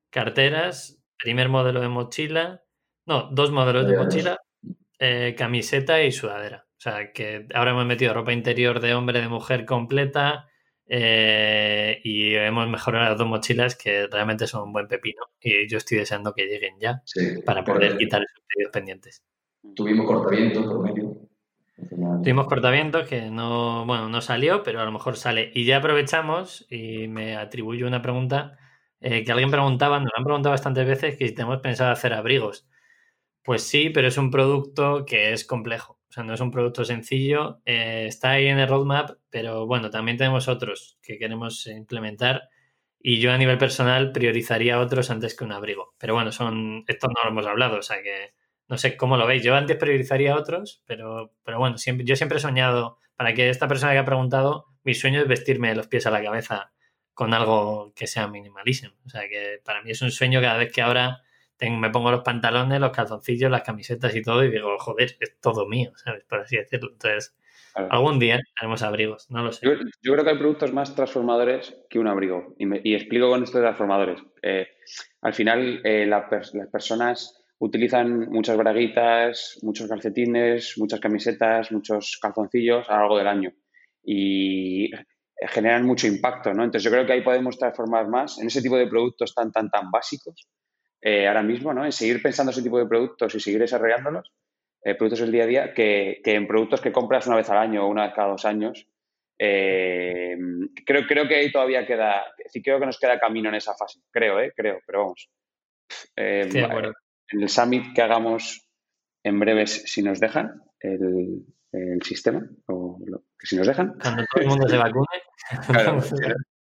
carteras, primer modelo de mochila, no, dos modelos de mochila, eh, camiseta y sudadera. O sea, que ahora hemos metido ropa interior de hombre, de mujer completa eh, y hemos mejorado las dos mochilas que realmente son un buen pepino. Y yo estoy deseando que lleguen ya para poder quitar esos pedidos pendientes. Tuvimos cortavientos por medio. Tuvimos cortavientos que no, bueno, no salió, pero a lo mejor sale. Y ya aprovechamos y me atribuyo una pregunta Eh, que alguien preguntaba, nos han preguntado bastantes veces que si tenemos pensado hacer abrigos. Pues sí, pero es un producto que es complejo. O sea, no es un producto sencillo. Eh, está ahí en el roadmap, pero bueno, también tenemos otros que queremos implementar. Y yo a nivel personal priorizaría otros antes que un abrigo. Pero bueno, son esto no lo hemos hablado, o sea que no sé cómo lo veis. Yo antes priorizaría otros, pero, pero bueno, siempre, yo siempre he soñado, para que esta persona que ha preguntado, mi sueño es vestirme de los pies a la cabeza con algo que sea minimalísimo. O sea que para mí es un sueño cada vez que ahora me pongo los pantalones, los calzoncillos, las camisetas y todo y digo, joder, es todo mío, ¿sabes? Por así decirlo. Entonces, algún día haremos abrigos, no lo sé. Yo, creo que hay productos más transformadores que un abrigo. Y, explico con esto de transformadores. Eh, al final, eh, las personas utilizan muchas braguitas, muchos calcetines, muchas camisetas, muchos calzoncillos a lo largo del año. Y generan mucho impacto, ¿no? Entonces yo creo que ahí podemos transformar más en ese tipo de productos tan, tan, tan básicos eh, ahora mismo, ¿no? En seguir pensando ese tipo de productos y seguir desarrollándolos, eh, productos del día a día, que, en productos que compras una vez al año o una vez cada dos años. Eh, creo, creo que ahí todavía queda, sí creo que nos queda camino en esa fase, creo, ¿eh? Creo, pero vamos. En el summit que hagamos en breves, si nos dejan, el, el sistema, o que si nos dejan. Cuando todo el mundo <laughs> se vacune.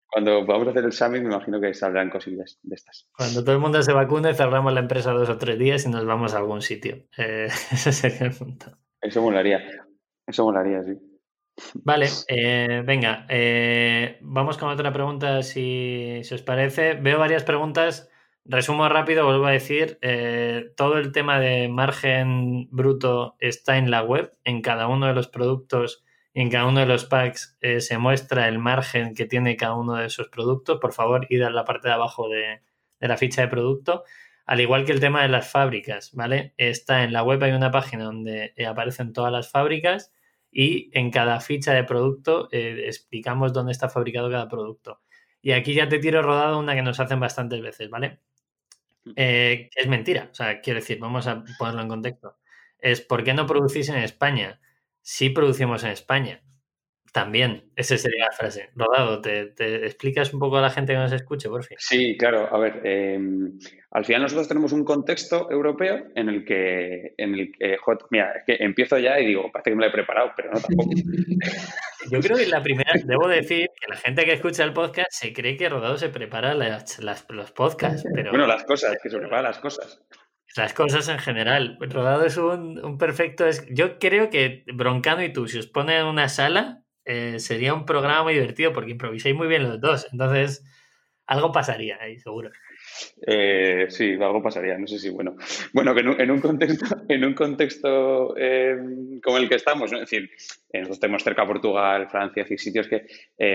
cuando vamos a hacer el summit me imagino que saldrán cosillas de estas. Cuando todo el mundo se vacune, cerramos la empresa dos o tres días y nos vamos a algún sitio. Eh, <laughs> ese sería el punto. Eso molaría. Eso molaría, sí. Vale, eh, venga, eh, vamos con otra pregunta si, si, os parece. Veo varias preguntas. Resumo rápido, vuelvo a decir, todo el tema de margen bruto está en la web, en cada uno de los productos en cada uno de los packs eh, se muestra el margen que tiene cada uno de esos productos. Por favor, id a la parte de abajo de, la ficha de producto. Al igual que el tema de las fábricas, ¿vale? Está en la web, hay una página donde eh, aparecen todas las fábricas y en cada ficha de producto eh, explicamos dónde está fabricado cada producto. Y aquí ya te tiro rodado una que nos hacen bastantes veces, ¿vale? Mm. es mentira, o sea, quiero decir, vamos a ponerlo en contexto. Es ¿por qué no producís en España? sí producimos en España. También, esa sería la frase. Rodado, ¿te, explicas un poco a la gente que nos escuche, por fin? Sí, claro. A ver, em, al final nosotros tenemos un contexto europeo en el que, en el que, mira, es que empiezo ya y digo, parece que me lo he preparado, pero no tampoco. <laughs> Yo creo que la primera, debo decir que la gente que escucha el podcast se cree que Rodado se prepara las, los podcasts. Pero... Bueno, las cosas, que se prepara las cosas. Las cosas en general. Rodado es un, perfecto. Yo creo que Broncano y tú, si os ponen en una sala, eh, sería un programa muy divertido porque improvisáis muy bien los dos. Entonces, algo pasaría ahí, seguro. Eh, sí, algo pasaría, no sé si bueno. Bueno, que en un, contexto, <laughs> en un contexto eh, como el que estamos, es decir, nosotros tenemos cerca Portugal, Francia, y sitios que,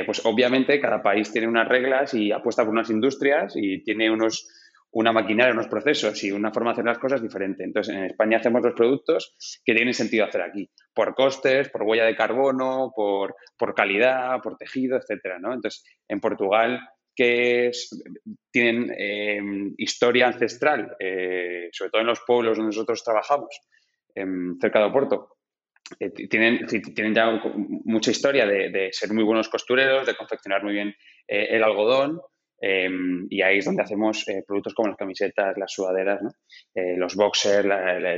pues obviamente cada país tiene unas reglas y apuesta por unas industrias y tiene unos una maquinaria, unos procesos y una forma de hacer las cosas diferente. Entonces, en España hacemos los productos que tienen sentido hacer aquí, por costes, por huella de carbono, por, por calidad, por tejido, etcétera, ¿no? Entonces, en Portugal, que tienen eh, historia ancestral, eh, sobre todo en los pueblos donde nosotros trabajamos, cerca de Oporto, eh, tienen, tienen ya mucha historia de, de, ser muy buenos costureros, de confeccionar muy bien el algodón Em, y ahí es donde hacemos eh, productos como las camisetas, las sudaderas, eh, los boxers,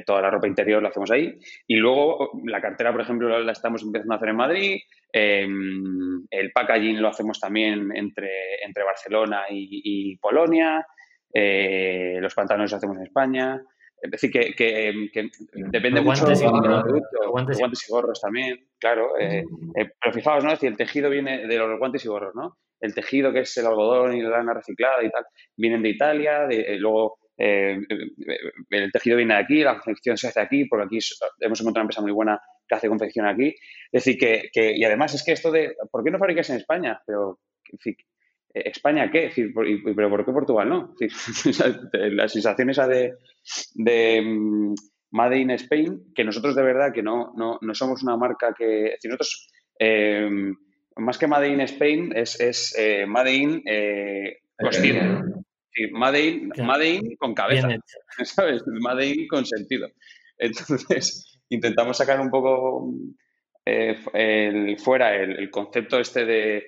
toda la ropa interior la hacemos ahí. Y luego la cartera, por ejemplo, la estamos empezando a hacer en Madrid. Em, el packaging lo hacemos también entre, entre Barcelona y, Polonia. Eh, los pantalones los hacemos en España. Es decir, que, que, depende mucho del producto. Guantes, guantes, y gorros también, claro. pero fijaos, ¿no? Es decir, el tejido viene de los guantes y gorros, ¿no? El tejido que es el algodón y la lana reciclada y tal, vienen de Italia, eh, luego eh, eh, el tejido viene de aquí, la confección se hace aquí, porque aquí hemos encontrado una empresa muy buena que hace confección aquí. Es decir, que, y además es que esto de, ¿por qué no fabricas en España? Pero, ¿España qué? ¿Pero por qué Portugal no? <laughs> la sensación esa de, de mm, Made in Spain, que nosotros de verdad que no, no, no somos una marca que, es nosotros más que Made in Spain, es, es eh, Made in eh, Made in, con cabeza, <laughs> ¿sabes? Made in con sentido. Entonces, intentamos sacar un poco eh, el, fuera el, concepto este de,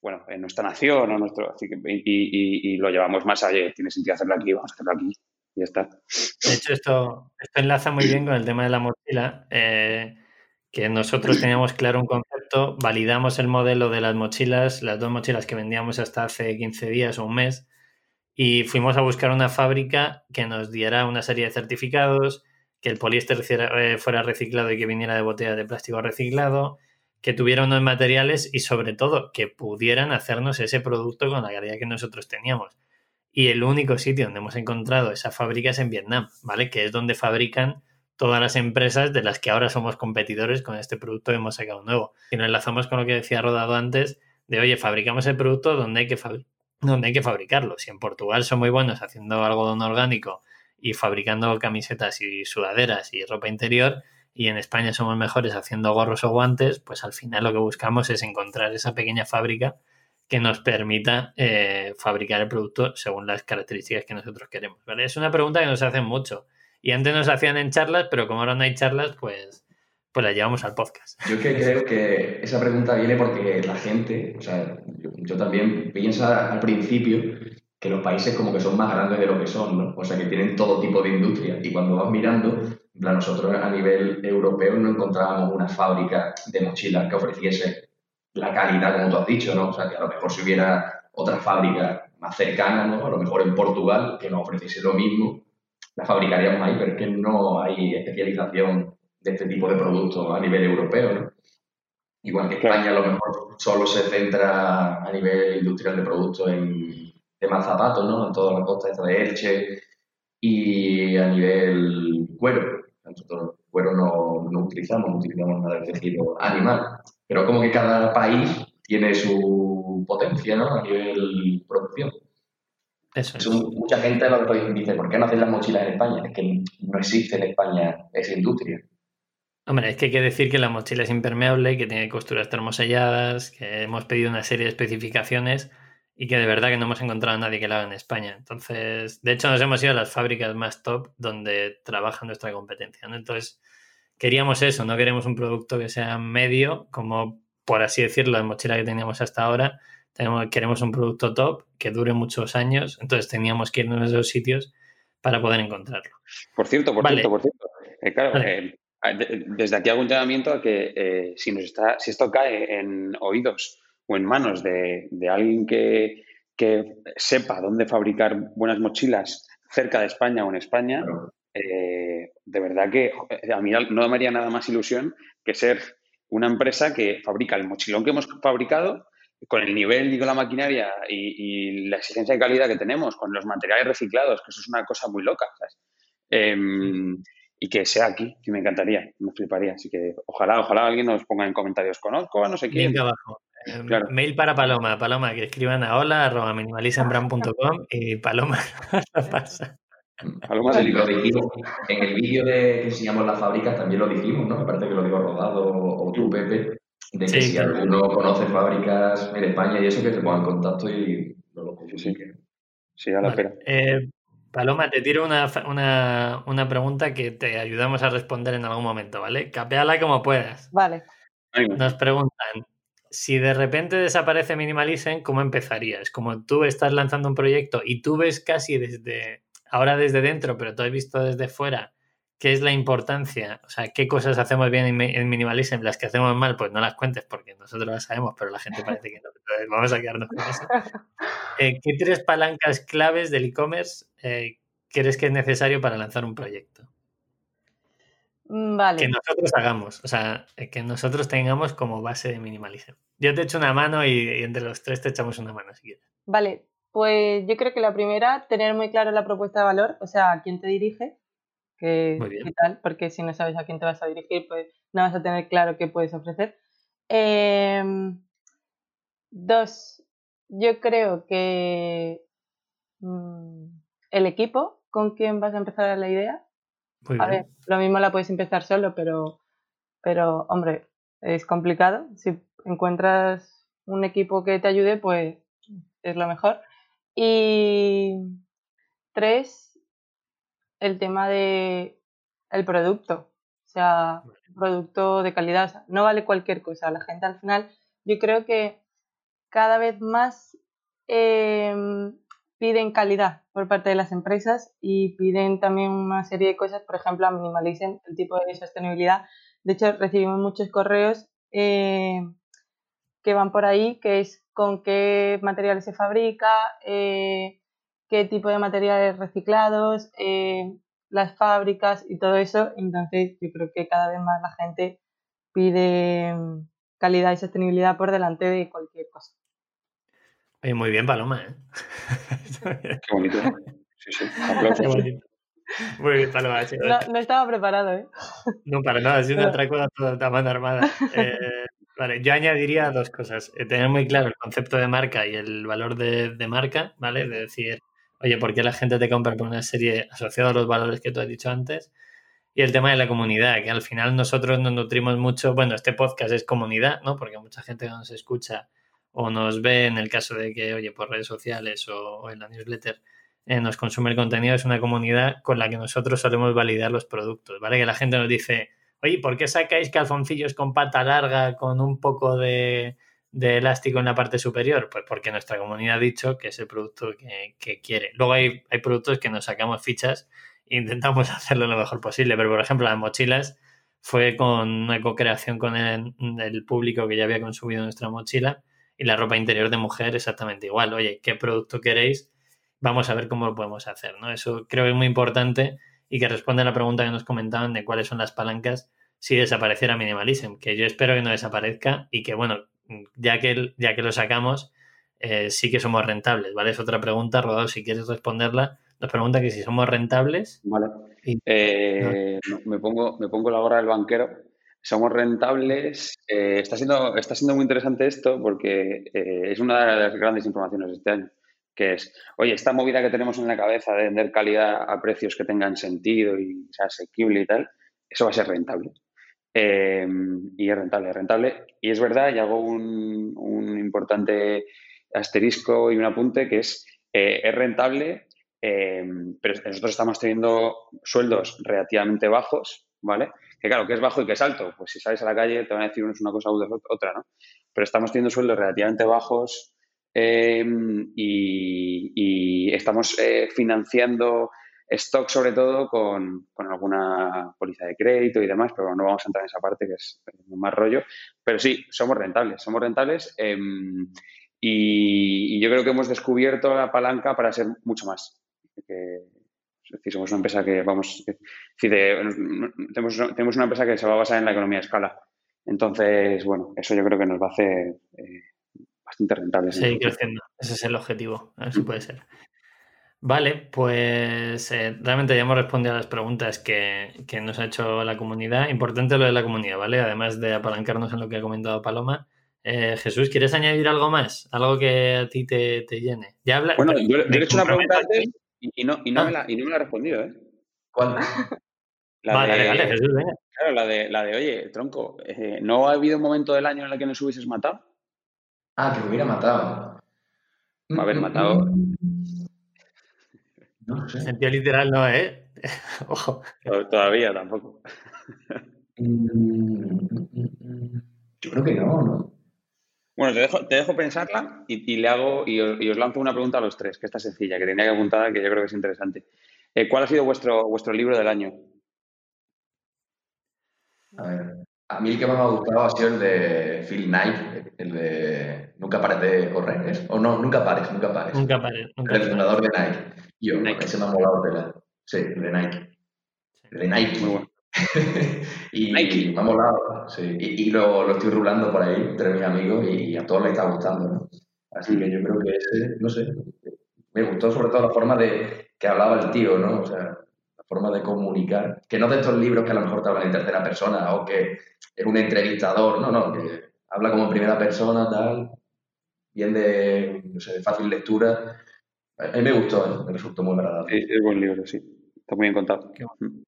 bueno, en nuestra nación o nuestro, y, lo llevamos más allá, tiene sentido hacerlo aquí, vamos a hacerlo aquí y ya está. De hecho, esto, esto enlaza muy bien con el tema de la mochila, eh, que nosotros teníamos claro un concepto, validamos el modelo de las mochilas, las dos mochilas que vendíamos hasta hace 15 días o un mes, y fuimos a buscar una fábrica que nos diera una serie de certificados, que el poliéster eh, fuera reciclado y que viniera de botella de plástico reciclado, que tuviera unos materiales y sobre todo que pudieran hacernos ese producto con la calidad que nosotros teníamos. Y el único sitio donde hemos encontrado esa fábrica es en Vietnam, ¿vale? Que es donde fabrican todas las empresas de las que ahora somos competidores con este producto hemos sacado nuevo. Y nos enlazamos con lo que decía Rodado antes, de oye, fabricamos el producto donde hay que, donde hay que fabricarlo. Si en Portugal son muy buenos haciendo algodón orgánico y fabricando camisetas y sudaderas y ropa interior, y en España somos mejores haciendo gorros o guantes, pues al final lo que buscamos es encontrar esa pequeña fábrica que nos permita eh, fabricar el producto según las características que nosotros queremos. Es una pregunta que nos hacen mucho. Y antes nos hacían en charlas, pero como ahora no hay charlas, pues, pues la llevamos al podcast. Yo que creo que esa pregunta viene porque la gente, o sea, yo, también piensa al principio que los países como que son más grandes de lo que son, ¿no? O sea, que tienen todo tipo de industria. Y cuando vas mirando, nosotros a nivel europeo no encontrábamos una fábrica de mochilas que ofreciese la calidad, como tú has dicho, ¿no? O sea, que a lo mejor si hubiera otra fábrica más cercana, ¿no? A lo mejor en Portugal, que nos ofreciese lo mismo, la fabricaríamos ahí, pero es que no hay especialización de este tipo de productos a nivel europeo, ¿no? Igual que España a lo mejor solo se centra a nivel industrial de productos en temas zapatos, ¿no? En toda la costa de Elche y a nivel cuero, nosotros cuero no, no utilizamos, no utilizamos nada de tejido animal, pero como que cada país tiene su potencia ¿no? a nivel producción. Eso es. mucha gente lo dice, ¿por qué no hacen las mochilas en España? Es que no existe en España esa industria. Hombre, es que hay que decir que la mochila es impermeable, que tiene costuras termoselladas, que hemos pedido una serie de especificaciones y que de verdad que no hemos encontrado a nadie que la haga en España. Entonces, de hecho, nos hemos ido a las fábricas más top donde trabaja nuestra competencia. ¿no? Entonces, queríamos eso, no queremos un producto que sea medio, como por así decirlo, la mochila que teníamos hasta ahora. Tenemos, queremos un producto top que dure muchos años, entonces teníamos que irnos a esos sitios para poder encontrarlo. Por cierto, por cierto, por cierto. Eh, claro, eh, desde aquí hago un llamamiento a que eh, si, nos está, si esto cae en oídos o en manos de, alguien que, sepa dónde fabricar buenas mochilas cerca de España o en España, eh, de verdad que a mí no me haría nada más ilusión que ser una empresa que fabrica el mochilón que hemos fabricado con el nivel y con la maquinaria y, la exigencia de calidad que tenemos, con los materiales reciclados, que eso es una cosa muy loca, em, y que sea aquí, que me encantaría, me fliparía. Así que ojalá, ojalá alguien nos ponga en comentarios, conozco a no sé quién. Link abajo. Em, mail para Paloma, Paloma, que escriban a hola arroba minimalismbrand.com y Paloma <laughs> pasa. Paloma lo dijimos, en el vídeo de que enseñamos las fábricas también lo dijimos, ¿no? Me parece que lo digo Rodado o tú, Pepe, de que si alguno conoce fábricas en España y eso, que se ponga en contacto y no lo sí. sí, a la espera. Eh, Paloma, te tiro una, una, una, pregunta que te ayudamos a responder en algún momento, ¿vale? Capeala como puedas. Vale. Nos preguntan, si de repente desaparece Minimalism, ¿cómo empezarías? Como tú estás lanzando un proyecto y tú ves casi desde, ahora desde dentro, pero tú has visto desde fuera, qué es la importancia, o sea, qué cosas hacemos bien en, Minimalism, las que hacemos mal, pues no las cuentes porque nosotros las sabemos, pero la gente parece que no. Entonces vamos a quedarnos con eso. <laughs> Eh, ¿Qué tres palancas claves del e-commerce eh, crees que es necesario para lanzar un proyecto? Mm, vale. Que nosotros hagamos, o sea, eh, que nosotros tengamos como base de minimalism. Yo te echo una mano y, entre los tres te echamos una mano si quieres. Vale, pues yo creo que la primera, tener muy claro la propuesta de valor, o sea, a quién te dirige, que, tal, porque si no sabes a quién te vas a dirigir, pues no vas a tener claro qué puedes ofrecer. Em, dos, yo creo que mm, el equipo con quien vas a empezar la idea a ver, lo mismo la puedes empezar solo, pero, pero, hombre, es complicado. Si encuentras un equipo que te ayude, pues es lo mejor. Y tres, el tema de el producto. O sea, producto de calidad. no vale cualquier cosa. La gente al final, yo creo que cada vez más em, piden calidad por parte de las empresas y piden también una serie de cosas, por ejemplo, a Minimalism, el tipo de sostenibilidad. De hecho, recibimos muchos correos eh, que van por ahí, que es con qué materiales se fabrica, eh, qué tipo de materiales reciclados, eh, las fábricas y todo eso. Entonces, yo creo que cada vez más la gente pide mm, calidad y sostenibilidad por delante de cualquier cosa. muy bien, Paloma. ¿eh? Qué bonito. Sí, sí. Muy bien, Paloma. No, estaba preparado, ¿eh? No, para nada, es una atraco a mano armada. <laughs> Eh, vale, yo añadiría dos cosas. Eh, tener muy claro el concepto de marca y el valor de, de marca, ¿vale? De decir, oye, ¿por qué la gente te compra por una serie asociada a los valores que tú has dicho antes? Y el tema de la comunidad, que al final nosotros nos nutrimos mucho, bueno, este podcast es comunidad, ¿no? Porque mucha gente nos escucha o nos ve en el caso de que, oye, por redes sociales o, en la newsletter eh, nos consume el contenido, es una comunidad con la que nosotros solemos validar los productos, ¿vale? Que la gente nos dice, oye, ¿por qué sacáis calzoncillos con pata larga con un poco de, elástico en la parte superior? Pues porque nuestra comunidad ha dicho que es el producto que, quiere. Luego hay, hay productos que nos sacamos fichas intentamos <laughs> hacerlo lo mejor posible, pero por ejemplo las mochilas fue con una co-creación con el, público que ya había consumido nuestra mochila y la ropa interior de mujer exactamente igual. Oye, ¿qué producto queréis? Vamos a ver cómo lo podemos hacer, ¿no? Eso creo que es muy importante y que responde a la pregunta que nos comentaban de cuáles son las palancas si desapareciera Minimalism, que yo espero que no desaparezca y que, bueno, ya que, ya que lo sacamos, eh, sí que somos rentables, ¿vale? Es otra pregunta, Rodolfo, si quieres responderla, nos pregunta que si somos rentables. Vale. Eh, me, pongo, me pongo la gorra del banquero. Somos rentables. Eh, está, siendo, está siendo muy interesante esto porque es una de las grandes informaciones de este año. Que es, oye, esta movida que tenemos en la cabeza de vender calidad a precios que tengan sentido y sea asequible y tal, eso va a ser rentable. Y es rentable, es rentable. Y es verdad, y hago un, un importante asterisco y un apunte que es, es rentable Em, pero nosotros estamos teniendo sueldos relativamente bajos, ¿vale? Que claro, que es bajo y que es alto. Pues si sales a la calle te van a decir una cosa u otra, ¿no? Pero estamos teniendo sueldos relativamente bajos em, y, estamos eh, financiando stock sobre todo con, alguna póliza de crédito y demás, pero no vamos a entrar en esa parte que es más rollo. Pero sí, somos rentables, somos rentables em, y, yo creo que hemos descubierto la palanca para ser mucho más que es decir, somos una empresa que vamos, tenemos, tenemos, una empresa que se va a basar en la economía de escala. Entonces, bueno, eso yo creo que nos va a hacer eh, bastante rentable. Sí, creciendo. Ese es el objetivo. A ver si puede ser. Vale, pues eh, realmente ya hemos respondido a las preguntas que, nos ha hecho la comunidad. Importante lo de la comunidad, ¿vale? Además de apalancarnos en lo que ha comentado Paloma. Eh, Jesús, ¿quieres añadir algo más? Algo que a ti te, llene. Ya habla, bueno, yo, le he hecho una pregunta antes y, no, y, no me la, y no me la ha respondido, ¿eh? ¿Cuál? La <laughs> vale, de, dale, Jesús, Claro, la de, la de, oye, tronco, eh, ¿no ha habido un momento del año en el que nos hubieses matado? Ah, que me hubiera matado. Haber matado. No sé. Sentido literal no, ¿eh? <laughs> Ojo. Todavía tampoco. Mm, Yo creo que no, ¿no? Bueno, te dejo, te dejo pensarla y, le hago y os, lanzo una pregunta a los tres, que está sencilla, que tenía que apuntar, que yo creo que es interesante. Eh, ¿Cuál ha sido vuestro, vuestro libro del año? A ver, a mí el que más me ha gustado ha sido el de Phil Knight, el de Nunca pares de correr, ¿es? O no, nunca pares, nunca pares. Nunca pares. el fundador de Nike. Yo, Nike. ese me ha molado de la... Sí, el de Nike. El de Nike. Muy bueno. <laughs> y me ha molado, sí. Y, lo, lo, estoy rulando por ahí entre mis amigos y a todos les está gustando, ¿no? Así que yo creo que ese, no sé, me gustó sobre todo la forma de que hablaba el tío, ¿no? O sea, la forma de comunicar. Que no de estos libros que a lo mejor te hablan en tercera persona o que es un entrevistador, no, no, que habla como en primera persona, tal, bien de, no sé, de fácil lectura. A mí me gustó, ¿eh? me resultó muy agradable. Sí, es buen libro, sí. Está muy bien contado. Qué bueno.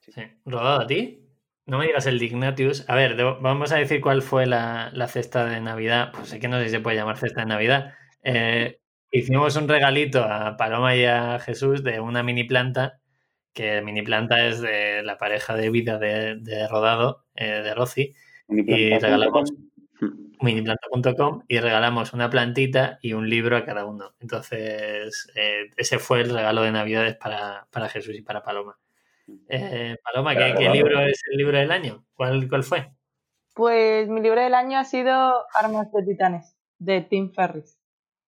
Sí. ¿Rodado a ti? No me digas el Dignatius. A ver, vamos a decir cuál fue la, cesta de Navidad. Pues sé que no sé si se puede llamar cesta de Navidad. Eh, hicimos un regalito a Paloma y a Jesús de una mini planta, que mini planta es de la pareja de vida de, Rodado, eh, de Rosy. Y regalamos, miniplanta.com y regalamos una plantita y un libro a cada uno. Entonces, eh, ese fue el regalo de Navidades para, Jesús y para Paloma. Eh, Paloma, ¿qué, libro es el libro del año? ¿Cuál, ¿Cuál fue? Pues mi libro del año ha sido Armas de Titanes, de Tim Ferris,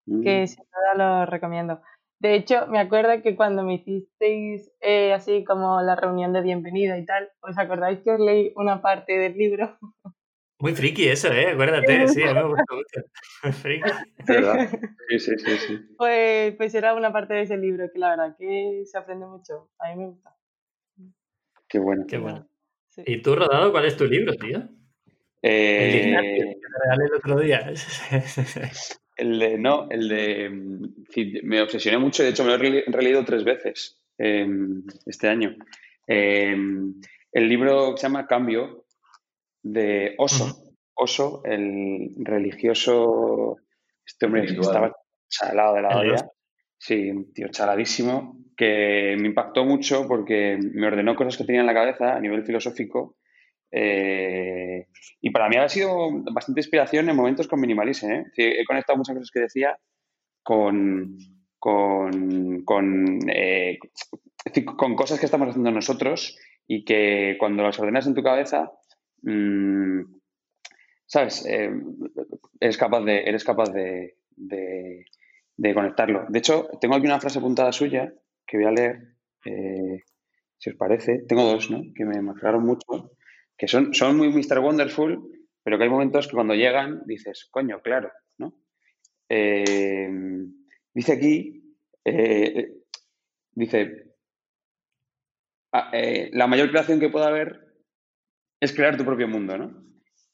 que mm. sin duda lo recomiendo. De hecho, me acuerdo que cuando me hicisteis eh, así como la reunión de bienvenida y tal, ¿os acordáis que os leí una parte del libro? <laughs> Muy friki eso, ¿eh? Acuérdate, sí, a mí me gusta mucho. <laughs> Muy friki. Sí, sí, sí, sí. Pues, pues era una parte de ese libro que la verdad que se aprende mucho. A mí me gusta. Qué bueno. Qué bueno. ¿Y tú, Rodado, cuál es tu libro, tío? Eh... El que te regalé el otro día. <laughs> el de, no, el de... Me obsesioné mucho, de hecho me lo he releído tres veces em, este año. Em, el libro que se llama Cambio, de Oso. Oso, el religioso, este hombre que estaba chalado de la olla. Sí, un tío chaladísimo, que me impactó mucho porque me ordenó cosas que tenía en la cabeza a nivel filosófico. Eh, y para mí ha sido bastante inspiración en momentos con minimalism. ¿eh? he conectado muchas cosas que decía con, con, con, eh, con cosas que estamos haciendo nosotros y que cuando las ordenas en tu cabeza Mm, ¿sabes? Eh, eres capaz de, eres capaz de, conectarlo. De hecho, tengo aquí una frase apuntada suya que voy a leer, eh, si os parece. Tengo dos, ¿no? Que me marcaron mucho, que son, son muy Mr. Wonderful, pero que hay momentos que cuando llegan dices, coño, claro, ¿no? Eh, dice aquí, dice, ah, la mayor creación que pueda haber es crear tu propio mundo, ¿no?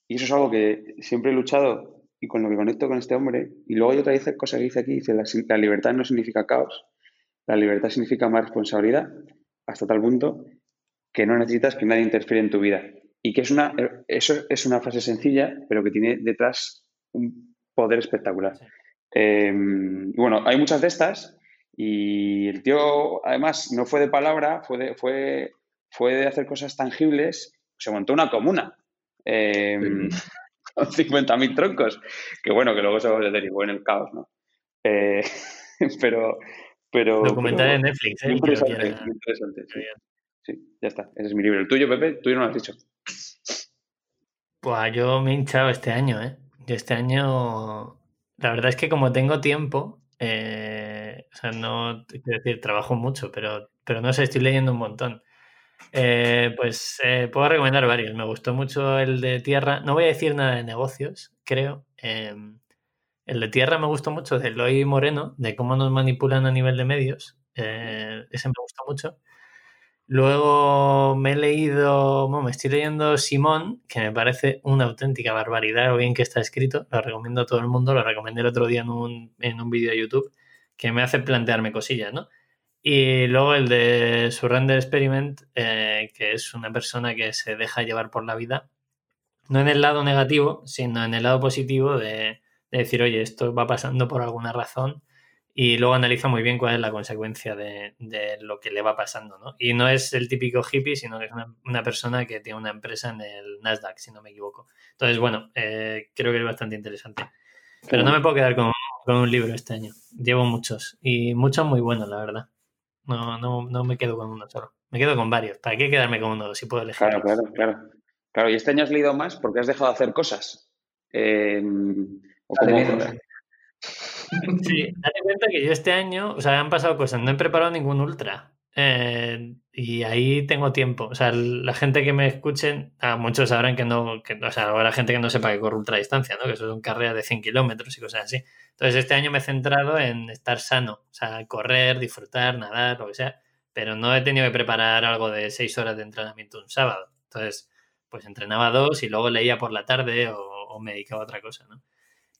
Y eso es algo que siempre he luchado y con lo que conecto con este hombre. Y luego hay otra cosa que dice aquí, dice, la, libertad no significa caos, la libertad significa más responsabilidad, hasta tal punto que no necesitas que nadie interfiera en tu vida. Y que es una, eso es una frase sencilla, pero que tiene detrás un poder espectacular. Em, y bueno, hay muchas de estas y el tío, además, no fue de palabra, fue fue, fue de hacer cosas tangibles se montó una comuna eh, con 50.000 troncos, que bueno, que luego se derivó en el caos, ¿no? Eh, <laughs> pero, pero... Documental en Netflix, ¿eh? Interesante, interesante. Sí. ya está. Ese es mi libro. El tuyo, Pepe, tú no lo has dicho. Pues yo me he hinchado este año, ¿eh? Yo este año, la verdad es que como tengo tiempo, eh, o sea, no, quiero decir, trabajo mucho, pero, pero no sé, estoy leyendo un montón. Eh, pues eh, puedo recomendar varios. Me gustó mucho el de tierra. No voy a decir nada de negocios, creo. Em, el de tierra me gustó mucho de Eloy Moreno, de cómo nos manipulan a nivel de medios. Eh, ese me gustó mucho. Luego me he leído, bueno, me estoy leyendo Simón, que me parece una auténtica barbaridad o bien que está escrito. Lo recomiendo a todo el mundo. Lo recomendé el otro día en un, en un vídeo de YouTube que me hace plantearme cosillas, ¿no? Y luego el de Surrender Experiment, eh, que es una persona que se deja llevar por la vida, no en el lado negativo, sino en el lado positivo de, decir, oye, esto va pasando por alguna razón y luego analiza muy bien cuál es la consecuencia de, lo que le va pasando, ¿no? Y no es el típico hippie, sino que es una, persona que tiene una empresa en el Nasdaq, si no me equivoco. Entonces, bueno, eh, creo que es bastante interesante. Pero no me puedo quedar con un libro este año. Llevo muchos y muchos muy buenos, la verdad. No, no, no me quedo con uno solo. Me quedo con varios. ¿Para qué quedarme con uno si puedo elegir? Claro, claro, claro. Claro, y este año has leído más porque has dejado de hacer cosas. Eh, Sí, date cuenta que yo este año, o sea, han pasado cosas, no he preparado ningún ultra. Eh, y ahí tengo tiempo. O sea, la gente que me escuchen, a muchos sabrán que no, que, o sea, habrá gente que no sepa que corre ultra distancia, ¿no? Que eso son carreras de 100 kilómetros y cosas así. Entonces, este año me he centrado en estar sano, o sea, correr, disfrutar, nadar, lo que sea, pero no he tenido que preparar algo de 6 horas de entrenamiento un sábado. Entonces, pues entrenaba dos y luego leía por la tarde o, o me dedicaba a otra cosa, ¿no?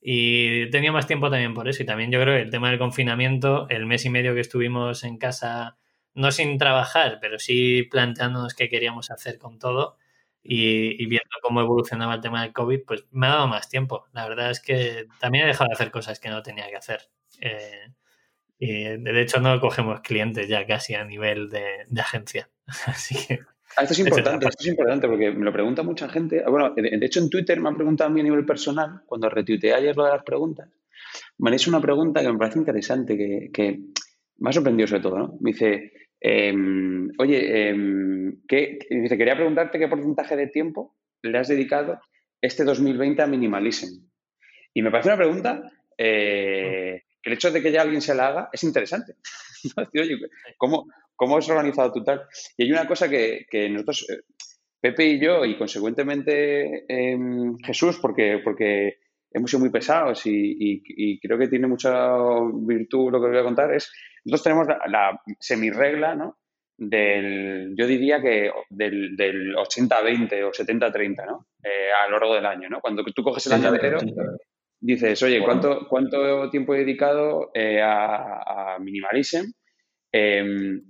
Y tenía más tiempo también por eso. Y también yo creo que el tema del confinamiento, el mes y medio que estuvimos en casa no sin trabajar, pero sí planteándonos qué queríamos hacer con todo y, viendo cómo evolucionaba el tema del COVID, pues me ha dado más tiempo. La verdad es que también he dejado de hacer cosas que no tenía que hacer. Eh, y de hecho no cogemos clientes ya casi a nivel de, agencia. <laughs> Así que... Ah, esto es importante, esto es importante porque me lo pregunta mucha gente. Bueno, de hecho en Twitter me han preguntado a mí a nivel personal, cuando retuiteé ayer lo de las preguntas, me han hecho una pregunta que me parece interesante, que, que me ha sorprendido sobre todo, ¿no? Me dice, em, oye, em, ¿qué, quería preguntarte qué porcentaje de tiempo le has dedicado este 2020 a minimalism. Y me parece una pregunta eh, que el hecho de que ya alguien se la haga es interesante. <laughs> ¿cómo, ¿Cómo has organizado tu tal? Y hay una cosa que, nosotros, eh, Pepe y yo, y consecuentemente em, Jesús, porque, porque hemos sido muy pesados y, creo que tiene mucha virtud lo que os voy a contar, es, nosotros tenemos la, semi-regla, ¿no? Del, yo diría que del, del 80-20 o 70-30, ¿no? Eh, a lo largo del año, ¿no? Cuando tú coges el año entero, dices, oye, ¿cuánto, cuánto tiempo he dedicado eh, a, a, minimalism? Em,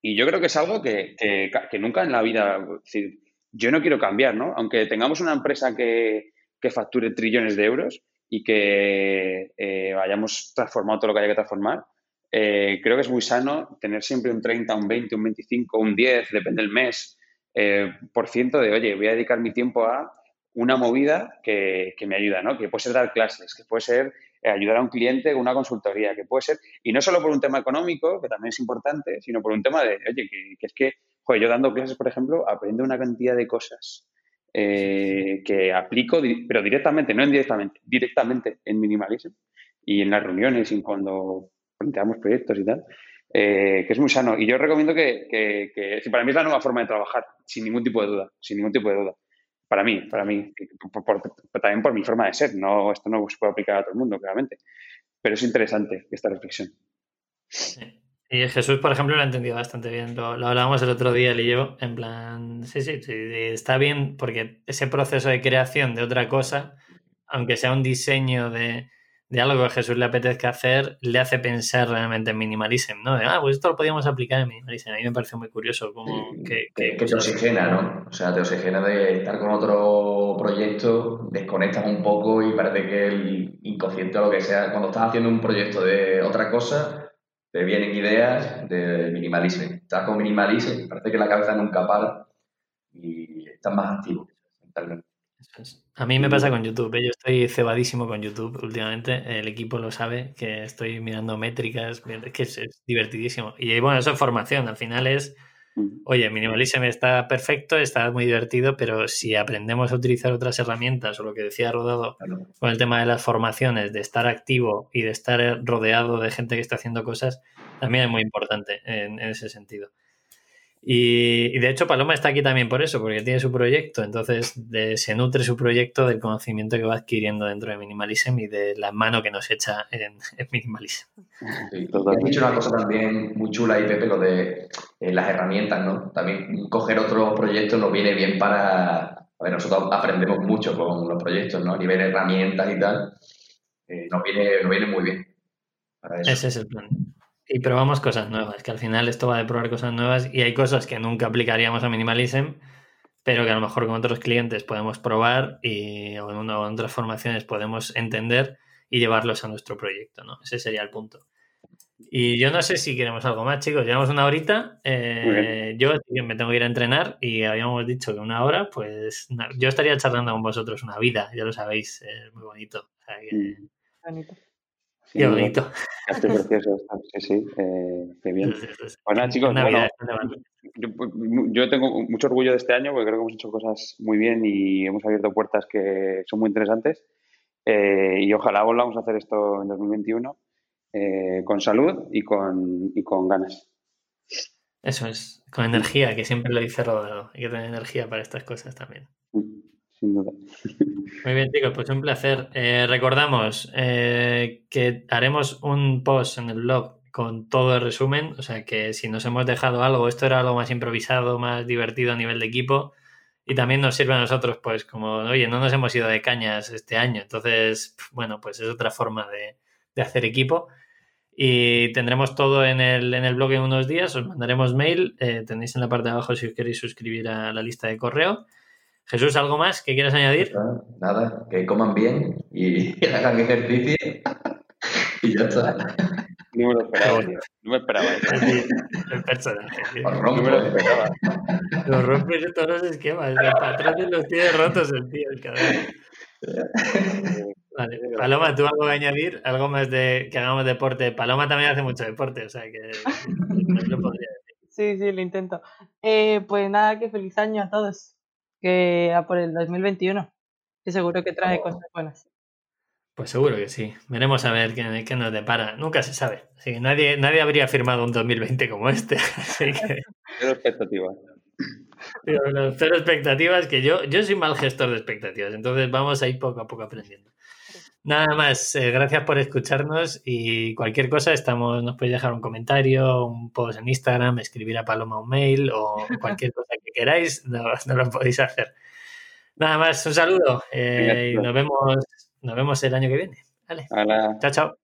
y yo creo que es algo que, que, nunca en la vida, decir, yo no quiero cambiar, ¿no? Aunque tengamos una empresa que, que facture trillones de euros y que eh, hayamos transformado todo lo que haya que transformar, eh, creo que es muy sano tener siempre un 30, un 20, un 25, un 10, depende del mes, eh, por ciento de, oye, voy a dedicar mi tiempo a una movida que, que, me ayuda, ¿no? Que puede ser dar clases, que puede ser eh, ayudar a un cliente con una consultoría, que puede ser, y no solo por un tema económico, que también es importante, sino por un tema de, oye, que, es que, joder, yo dando clases, por ejemplo, aprendo una cantidad de cosas eh, que aplico, pero directamente, no indirectamente, directamente en minimalism y en las reuniones y cuando planteamos proyectos y tal, eh, que es muy sano. Y yo recomiendo que, que, que, para mí es la nueva forma de trabajar, sin ningún tipo de duda, sin ningún tipo de duda. Para mí, para mí, también por mi forma de ser. No, esto no se puede aplicar a todo el mundo, claramente. Pero es interesante esta reflexión. Y Jesús, por ejemplo, lo ha entendido bastante bien. Lo, lo, hablábamos el otro día, él y yo, en plan, sí, sí, sí, está bien porque ese proceso de creación de otra cosa, aunque sea un diseño de, de algo que a Jesús le apetezca hacer, le hace pensar realmente en minimalism, ¿no? De, ah, pues esto lo podíamos aplicar en minimalism. A mí me parece muy curioso como que, que, te oxigena, ¿no? O sea, te oxigena de estar con otro proyecto, desconectas un poco y parece que el inconsciente o lo que sea, cuando estás haciendo un proyecto de otra cosa, te vienen ideas de minimalism. Estás con minimalism, parece que la cabeza nunca para y estás más activo. A mí me pasa con YouTube, ¿eh? yo estoy cebadísimo con YouTube últimamente, el equipo lo sabe, que estoy mirando métricas, que es, divertidísimo. Y bueno, eso es formación, al final es, oye, Minimalism está perfecto, está muy divertido, pero si aprendemos a utilizar otras herramientas, o lo que decía Rodado con el tema de las formaciones, de estar activo y de estar rodeado de gente que está haciendo cosas, también es muy importante en ese sentido. Y, de hecho Paloma está aquí también por eso, porque tiene su proyecto, entonces se nutre su proyecto del conocimiento que va adquiriendo dentro de Minimalism y de la mano que nos echa en, Minimalism. Sí, has dicho una cosa también muy chula y Pepe, lo de eh, las herramientas, ¿no? También coger otro proyecto nos viene bien para... A ver, nosotros aprendemos mucho con los proyectos, ¿no? A nivel de herramientas y tal, eh, nos, viene, nos viene muy bien. Para eso. Ese es el plan. Y probamos cosas nuevas, que al final esto va de probar cosas nuevas y hay cosas que nunca aplicaríamos a Minimalism, pero que a lo mejor con otros clientes podemos probar y o en, otras formaciones podemos entender y llevarlos a nuestro proyecto, ¿no? Ese sería el punto. Y yo no sé si queremos algo más, chicos. Llevamos una horita. Eh, yo me tengo que ir a entrenar y habíamos dicho que una hora, pues yo estaría charlando con vosotros una vida, ya lo sabéis, es muy bonito. Mm. bonito. Qué bonito. Estoy precioso, sí, sí, eh, qué bien. Bueno, chicos, pues, yo, tengo mucho orgullo de este año porque creo que hemos hecho cosas muy bien y hemos abierto puertas que son muy interesantes. Eh, y ojalá volvamos a hacer esto en 2021 eh, con salud y con, y con ganas. Eso es, con energía, que siempre lo dice Rodado. Hay que tener energía para estas cosas también. Muy bien, chicos, pues un placer. Eh, recordamos eh, que haremos un post en el blog con todo el resumen, o sea que si nos hemos dejado algo, esto era algo más improvisado, más divertido a nivel de equipo y también nos sirve a nosotros, pues como, oye, no nos hemos ido de cañas este año, entonces, bueno, pues es otra forma de, hacer equipo. Y tendremos todo en el, en el blog en unos días, os mandaremos mail, eh, tenéis en la parte de abajo si os queréis suscribir a la lista de correo. Jesús, ¿algo más que quieras añadir? Nada, que coman bien y <laughs> hagan ejercicio <laughs> y ya está. No me lo esperaba, No me esperaba. el personaje. No me lo esperaba. Lo rompe todos los esquemas. El patrón los tiene rotos el tío, el cabrón. Vale. Paloma, ¿tú algo a añadir? ¿Algo más de que hagamos deporte? Paloma también hace mucho deporte, o sea que lo podría decir. Sí, sí, lo intento. Eh, pues nada, que feliz año a todos. Que a por el 2021. Que seguro que trae cosas buenas. Pues seguro que sí. Veremos a ver qué, qué, nos depara. Nunca se sabe. Así que nadie, nadie habría firmado un 2020 como este. <laughs> Así que... Cero expectativas. cero expectativas, que yo, yo soy mal gestor de expectativas. Entonces vamos a ir poco a poco aprendiendo. Nada más, eh, gracias por escucharnos y cualquier cosa estamos, nos podéis dejar un comentario, un post en Instagram, escribir a Paloma un mail o <laughs> cualquier cosa que queráis, no, lo podéis hacer. Nada más, un saludo eh, y nos vemos, nos vemos el año que viene. Vale. Chao, chao.